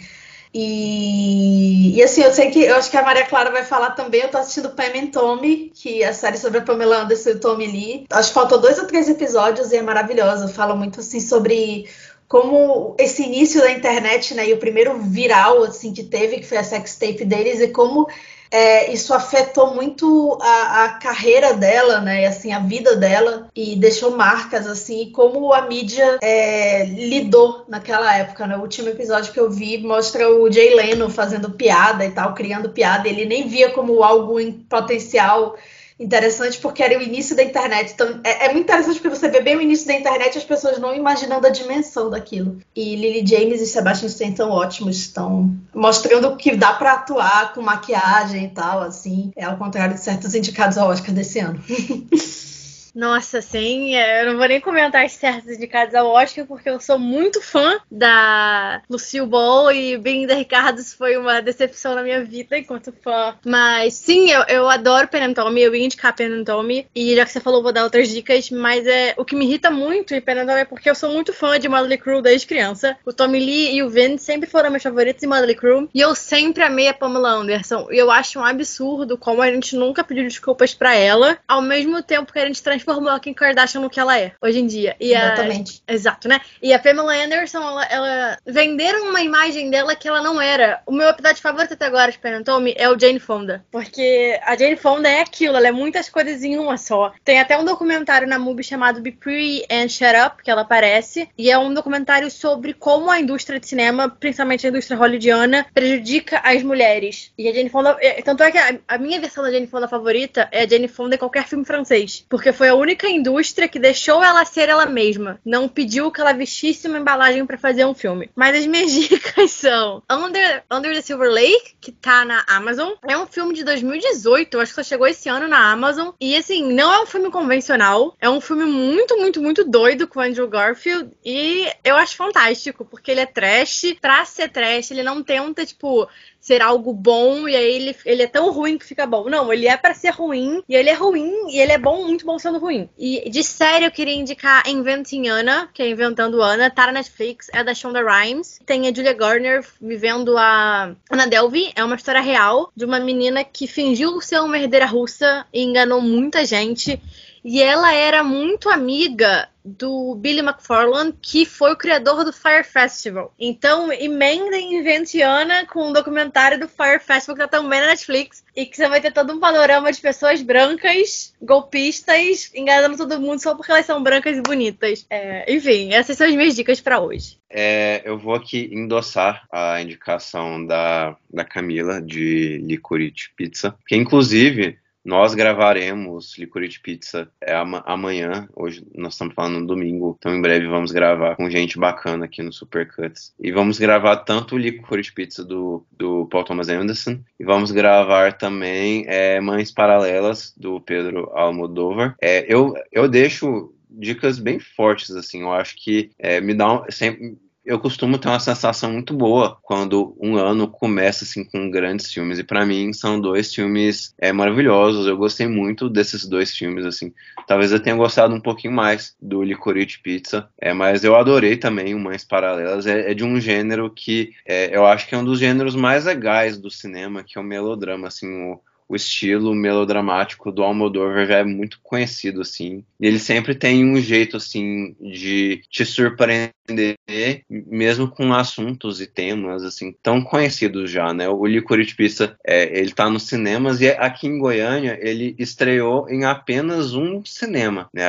E, e, assim, eu sei que eu acho que a Maria Clara vai falar também. Eu tô assistindo Pam and Tommy, que é a série sobre a Pamela Anderson e o Tommy Lee. Acho que faltam dois ou três episódios e é maravilhosa. Fala muito assim sobre como esse início da internet, né, e o primeiro viral assim que teve, que foi a sextape deles, e como é, isso afetou muito a, a, carreira dela, né? Assim, a vida dela e deixou marcas, assim, como a mídia é, lidou naquela época, né? O último episódio que eu vi mostra o Jay Leno fazendo piada e tal, criando piada. Ele nem via como algo em potencial interessante porque era o início da internet. Então, é, é, muito interessante porque você vê bem o início da internet e as pessoas não imaginando a dimensão daquilo. E Lily James e Sebastian Stan estão ótimos, estão mostrando que dá para atuar com maquiagem e tal, assim. É ao contrário de certos indicados ao Oscar desse ano. Nossa, sim, é, eu não vou nem comentar as certas indicadas ao Oscar, porque eu sou muito fã da Lucille Ball e Belinda Ricardos foi uma decepção na minha vida enquanto fã. Mas sim, eu, eu adoro Pen Tommy, eu ia indicar Pen Tommy, e já que você falou, vou dar outras dicas, mas é o que me irrita muito em Pen Tommy é porque eu sou muito fã de Motley Crue desde criança. O Tommy Lee e o Vin sempre foram meus favoritos em Motley Crue, e eu sempre amei a Pamela Anderson. E eu acho um absurdo como a gente nunca pediu desculpas para ela, ao mesmo tempo que a gente transformou transformou a Kim Kardashian no que ela é hoje em dia. E Exatamente. A... Exato, né? E a Pamela Anderson, ela, ela, venderam uma imagem dela que ela não era. O meu episódio favorito até agora de Penantome é o Jane Fonda. Porque a Jane Fonda é aquilo, ela é muitas coisas em uma só. Tem até um documentário na MUBI chamado Be Pretty and Shut Up, que ela aparece. E é um documentário sobre como a indústria de cinema, principalmente a indústria hollywoodiana, prejudica as mulheres. E a Jane Fonda. É, tanto é que a, a minha versão da Jane Fonda favorita é a Jane Fonda em qualquer filme francês. Porque foi a única indústria que deixou ela ser ela mesma. Não pediu que ela vestisse uma embalagem para fazer um filme. Mas as minhas dicas são Under, Under the Silver Lake, que tá na Amazon. É um filme de 2018, acho que só chegou esse ano na Amazon. E assim, não é um filme convencional. É um filme muito, muito, muito doido com Andrew Garfield. E eu acho fantástico, porque ele é trash. Pra ser trash, ele não tenta, tipo, ser algo bom e aí ele, ele é tão ruim que fica bom. Não, ele é para ser ruim e ele é ruim e ele é bom, muito bom sendo ruim. E de série eu queria indicar Inventing Anna, que é Inventando Anna, tá na Netflix, é da Shonda Rhimes. Tem a Julia Garner vivendo a Anna Delvey, é uma história real de uma menina que fingiu ser uma herdeira russa e enganou muita gente. E ela era muito amiga do Billy McFarland, que foi o criador do Fire Festival. Então, emenda inventiana com um documentário do Fire Festival que tá também na Netflix e que você vai ter todo um panorama de pessoas brancas, golpistas, enganando todo mundo só porque elas são brancas e bonitas. É, enfim, essas são as minhas dicas para hoje. É, eu vou aqui endossar a indicação da, da Camila de Licorice Pizza, que inclusive nós gravaremos Licorice Pizza é amanhã. Hoje nós estamos falando no domingo, então em breve vamos gravar com gente bacana aqui no Supercuts. E vamos gravar tanto o Licorice Pizza do, do Paul Thomas Anderson, e vamos gravar também é, Mães Paralelas do Pedro Almodovar. É, eu, eu deixo dicas bem fortes, assim, eu acho que é, me dá um, sempre eu costumo ter uma sensação muito boa quando um ano começa assim com grandes filmes e para mim são dois filmes é, maravilhosos. Eu gostei muito desses dois filmes assim. Talvez eu tenha gostado um pouquinho mais do Licorice Pizza, é, mas eu adorei também o Mães Paralelas. É, é de um gênero que é, eu acho que é um dos gêneros mais legais do cinema, que é o melodrama, assim, o, o estilo melodramático do Almodóvar já é muito conhecido, assim. Ele sempre tem um jeito, assim, de te surpreender, mesmo com assuntos e temas, assim, tão conhecidos já, né? O Licorice Pizza, é, ele tá nos cinemas e aqui em Goiânia ele estreou em apenas um cinema, né?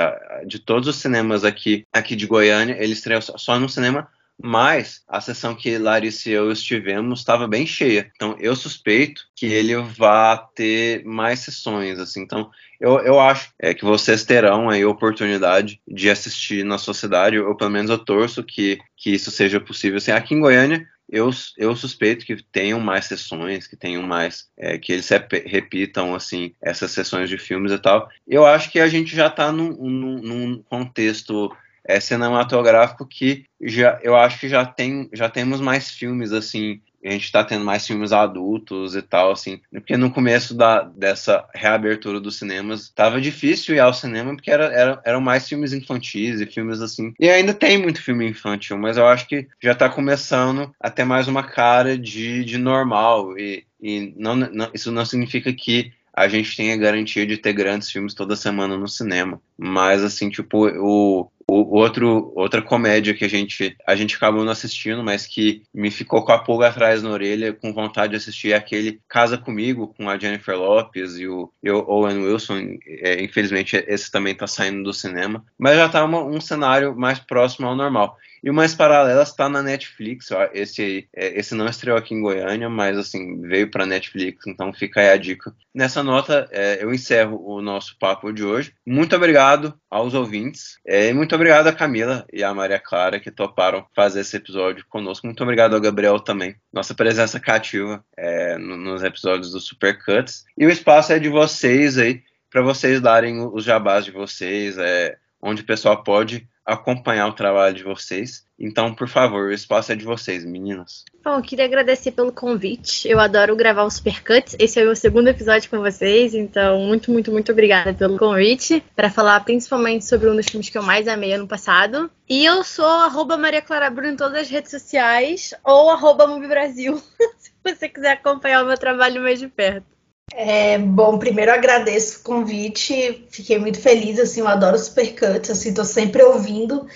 De todos os cinemas aqui, aqui de Goiânia, ele estreou só no cinema mas a sessão que Larissa e eu estivemos estava bem cheia. Então eu suspeito que ele vá ter mais sessões, assim. Então eu, eu acho é, que vocês terão aí a oportunidade de assistir na sociedade, ou pelo menos eu torço que, que isso seja possível. Assim, aqui em Goiânia, eu, eu suspeito que tenham mais sessões, que tenham mais, é, que eles repitam, assim, essas sessões de filmes e tal. Eu acho que a gente já está num, num, num contexto é, cinematográfico que já, eu acho que já tem, já temos mais filmes, assim, a gente está tendo mais filmes adultos e tal, assim, porque no começo da, dessa reabertura dos cinemas estava difícil ir ao cinema porque era, era, eram mais filmes infantis e filmes assim. E ainda tem muito filme infantil, mas eu acho que já está começando a ter mais uma cara de, de normal e, e não, não, isso não significa que a gente tenha garantia de ter grandes filmes toda semana no cinema. Mas, assim, tipo, o, o outro, outra comédia que a gente, a gente acabou não assistindo, mas que me ficou com a pulga atrás na orelha, com vontade de assistir, é aquele Casa Comigo, com a Jennifer Lopes e o, e o Owen Wilson. É, infelizmente, esse também está saindo do cinema. Mas já está um cenário mais próximo ao normal. E o Mais Paralelas está na Netflix. Ó, esse é, esse não estreou aqui em Goiânia, mas assim, veio para Netflix, então fica aí a dica. Nessa nota, é, eu encerro o nosso papo de hoje. Muito obrigado aos ouvintes. É, e muito obrigado a Camila e a Maria Clara que toparam fazer esse episódio conosco. Muito obrigado ao Gabriel também. Nossa presença cativa é, no, nos episódios do Supercuts. E o espaço é de vocês aí, para vocês darem os jabás de vocês, é, onde o pessoal pode acompanhar o trabalho de vocês. Então, por favor, o espaço é de vocês, meninas. Bom, eu queria agradecer pelo convite. Eu adoro gravar os Supercuts. Esse é o meu segundo episódio com vocês, então muito, muito, muito obrigada pelo convite para falar principalmente sobre um dos filmes que eu mais amei ano passado. E eu sou arroba Maria Clara Bruno em todas as redes sociais ou arroba Brasil, se você quiser acompanhar o meu trabalho mais de perto. É, bom, primeiro agradeço o convite, fiquei muito feliz, assim, eu adoro Supercuts, assim, tô sempre ouvindo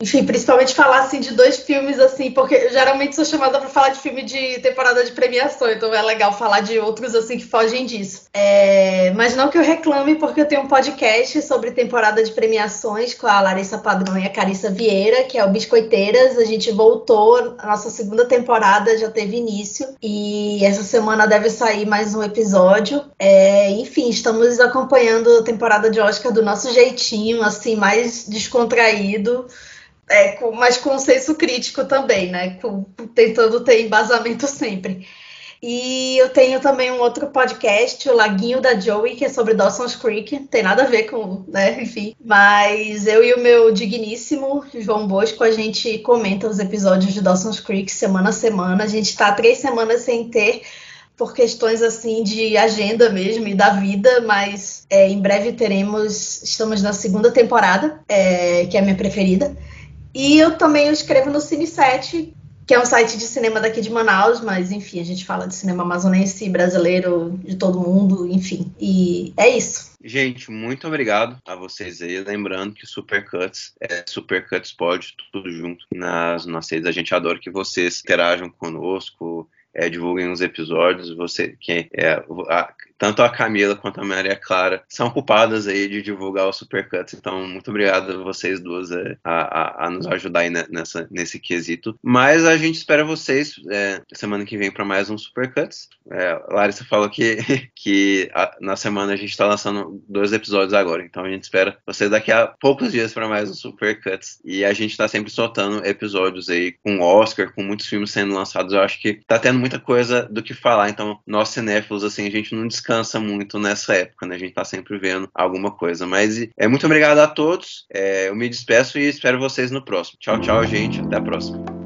enfim, principalmente falar assim de dois filmes assim, porque geralmente sou chamada para falar de filme de temporada de premiação, então é legal falar de outros assim que fogem disso. É, mas não que eu reclame, porque eu tenho um podcast sobre temporada de premiações com a Larissa Padrão e a Carissa Vieira, que é o Biscoiteiras. A gente voltou, a nossa segunda temporada já teve início e essa semana deve sair mais um episódio. É, enfim, estamos acompanhando a temporada de Oscar do nosso jeitinho, assim, mais descontraído é, com, mas com senso crítico também, né? Com, tentando ter embasamento sempre. E eu tenho também um outro podcast, o Laguinho da Joey, que é sobre Dawson's Creek. Tem nada a ver com, né, enfim. Mas eu e o meu digníssimo João Bosco, a gente comenta os episódios de Dawson's Creek semana a semana. A gente tá três semanas sem ter por questões assim de agenda mesmo e da vida, mas é, em breve teremos. Estamos na segunda temporada, é, que é a minha preferida. E eu também escrevo no Cine 7, que é um site de cinema daqui de Manaus, mas enfim, a gente fala de cinema amazonense, brasileiro, de todo mundo, enfim. E é isso. Gente, muito obrigado a vocês aí. Lembrando que Supercuts é Supercuts pode tudo junto nas nossas redes. A gente adora que vocês interajam conosco, é, divulguem os episódios. Você que é, a, tanto a Camila quanto a Maria Clara são culpadas aí de divulgar o Supercuts. Então, muito obrigado a vocês duas é, a, a, a, nos ajudar aí nessa, nesse quesito. Mas a gente espera vocês é, semana que vem para mais um Supercuts. É, Larissa falou que, que a, na semana a gente está lançando dois episódios agora. Então, a gente espera vocês daqui a poucos dias para mais um Supercuts. E a gente está sempre soltando episódios aí com Oscar, com muitos filmes sendo lançados. Eu acho que tá tendo muita coisa do que falar. Então, nós cinéfilos, assim, a gente não descansa descansa muito nessa época, né? A gente tá sempre vendo alguma coisa. Mas é muito obrigado a todos. É, eu me despeço e espero vocês no próximo. Tchau, tchau, gente. Até a próxima.